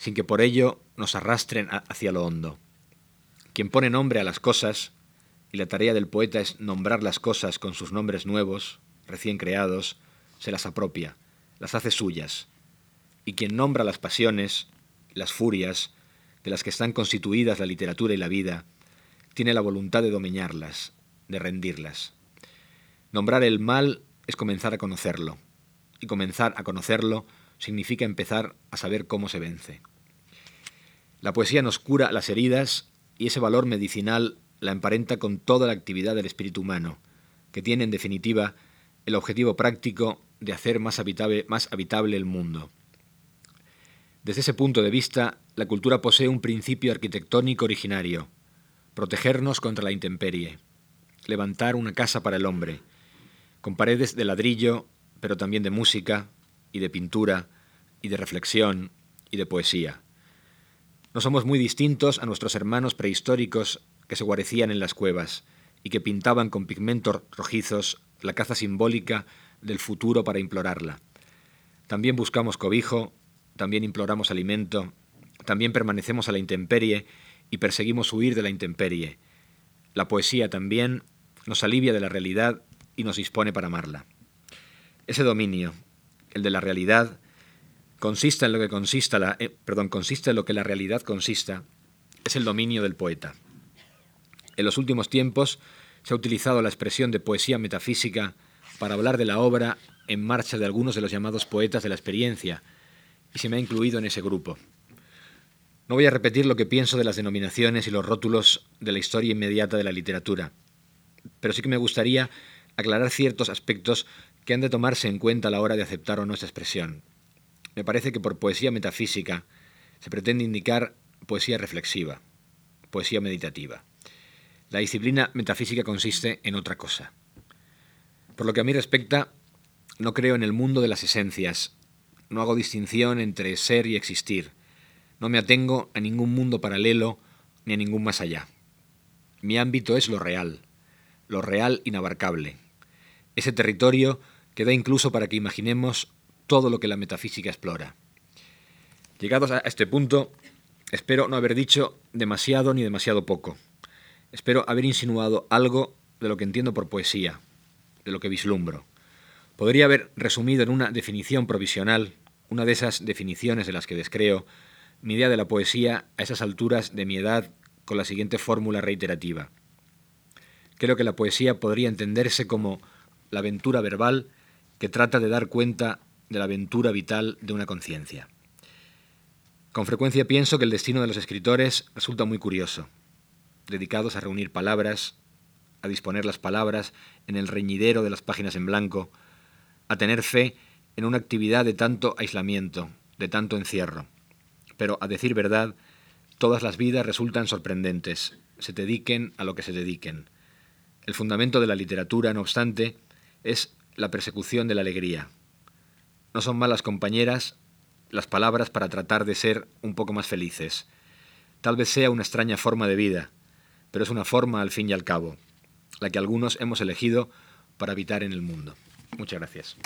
sin que por ello nos arrastren hacia lo hondo. Quien pone nombre a las cosas, y la tarea del poeta es nombrar las cosas con sus nombres nuevos, recién creados, se las apropia, las hace suyas. Y quien nombra las pasiones, las furias, de las que están constituidas la literatura y la vida, tiene la voluntad de domeñarlas, de rendirlas. Nombrar el mal es comenzar a conocerlo, y comenzar a conocerlo significa empezar a saber cómo se vence. La poesía nos cura las heridas y ese valor medicinal la emparenta con toda la actividad del espíritu humano, que tiene en definitiva el objetivo práctico de hacer más habitable, el mundo. Desde ese punto de vista, la cultura posee un principio arquitectónico originario, protegernos contra la intemperie, levantar una casa para el hombre, con paredes de ladrillo, pero también de música y de pintura y de reflexión y de poesía. No somos muy distintos a nuestros hermanos prehistóricos que se guarecían en las cuevas y que pintaban con pigmentos rojizos la caza simbólica del futuro para implorarla. También buscamos cobijo, también imploramos alimento, también permanecemos a la intemperie y perseguimos huir de la intemperie. La poesía también nos alivia de la realidad y nos dispone para amarla. Ese dominio, el de la realidad, consiste en lo que consista la, eh, perdón, consiste en lo que la realidad consista, es el dominio del poeta. En los últimos tiempos se ha utilizado la expresión de poesía metafísica para hablar de la obra en marcha de algunos de los llamados poetas de la experiencia, y se me ha incluido en ese grupo. No voy a repetir lo que pienso de las denominaciones y los rótulos de la historia inmediata de la literatura, pero sí que me gustaría aclarar ciertos aspectos que han de tomarse en cuenta a la hora de aceptar o no expresión. Me parece que por poesía metafísica se pretende indicar poesía reflexiva, poesía meditativa. La disciplina metafísica consiste en otra cosa. Por lo que a mí respecta, no creo en el mundo de las esencias, no hago distinción entre ser y existir, no me atengo a ningún mundo paralelo ni a ningún más allá. Mi ámbito es lo real, lo real inabarcable, ese territorio que da incluso para que imaginemos todo lo que la metafísica explora. Llegados a este punto, espero no haber dicho demasiado ni demasiado poco. Espero haber insinuado algo de lo que entiendo por poesía, de lo que vislumbro. Podría haber resumido en una definición provisional, una de esas definiciones de las que descreo, mi idea de la poesía a esas alturas de mi edad con la siguiente fórmula reiterativa. Creo que la poesía podría entenderse como la aventura verbal que trata de dar cuenta de la aventura vital de una conciencia. Con frecuencia pienso que el destino de los escritores resulta muy curioso dedicados a reunir palabras, a disponer las palabras en el reñidero de las páginas en blanco, a tener fe en una actividad de tanto aislamiento, de tanto encierro. Pero, a decir verdad, todas las vidas resultan sorprendentes, se dediquen a lo que se dediquen. El fundamento de la literatura, no obstante, es la persecución de la alegría. No son malas compañeras las palabras para tratar de ser un poco más felices. Tal vez sea una extraña forma de vida, pero es una forma al fin y al cabo, la que algunos hemos elegido para habitar en el mundo. Muchas gracias.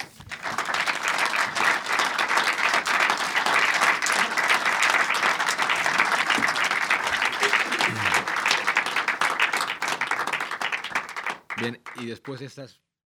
Bien, y después de estas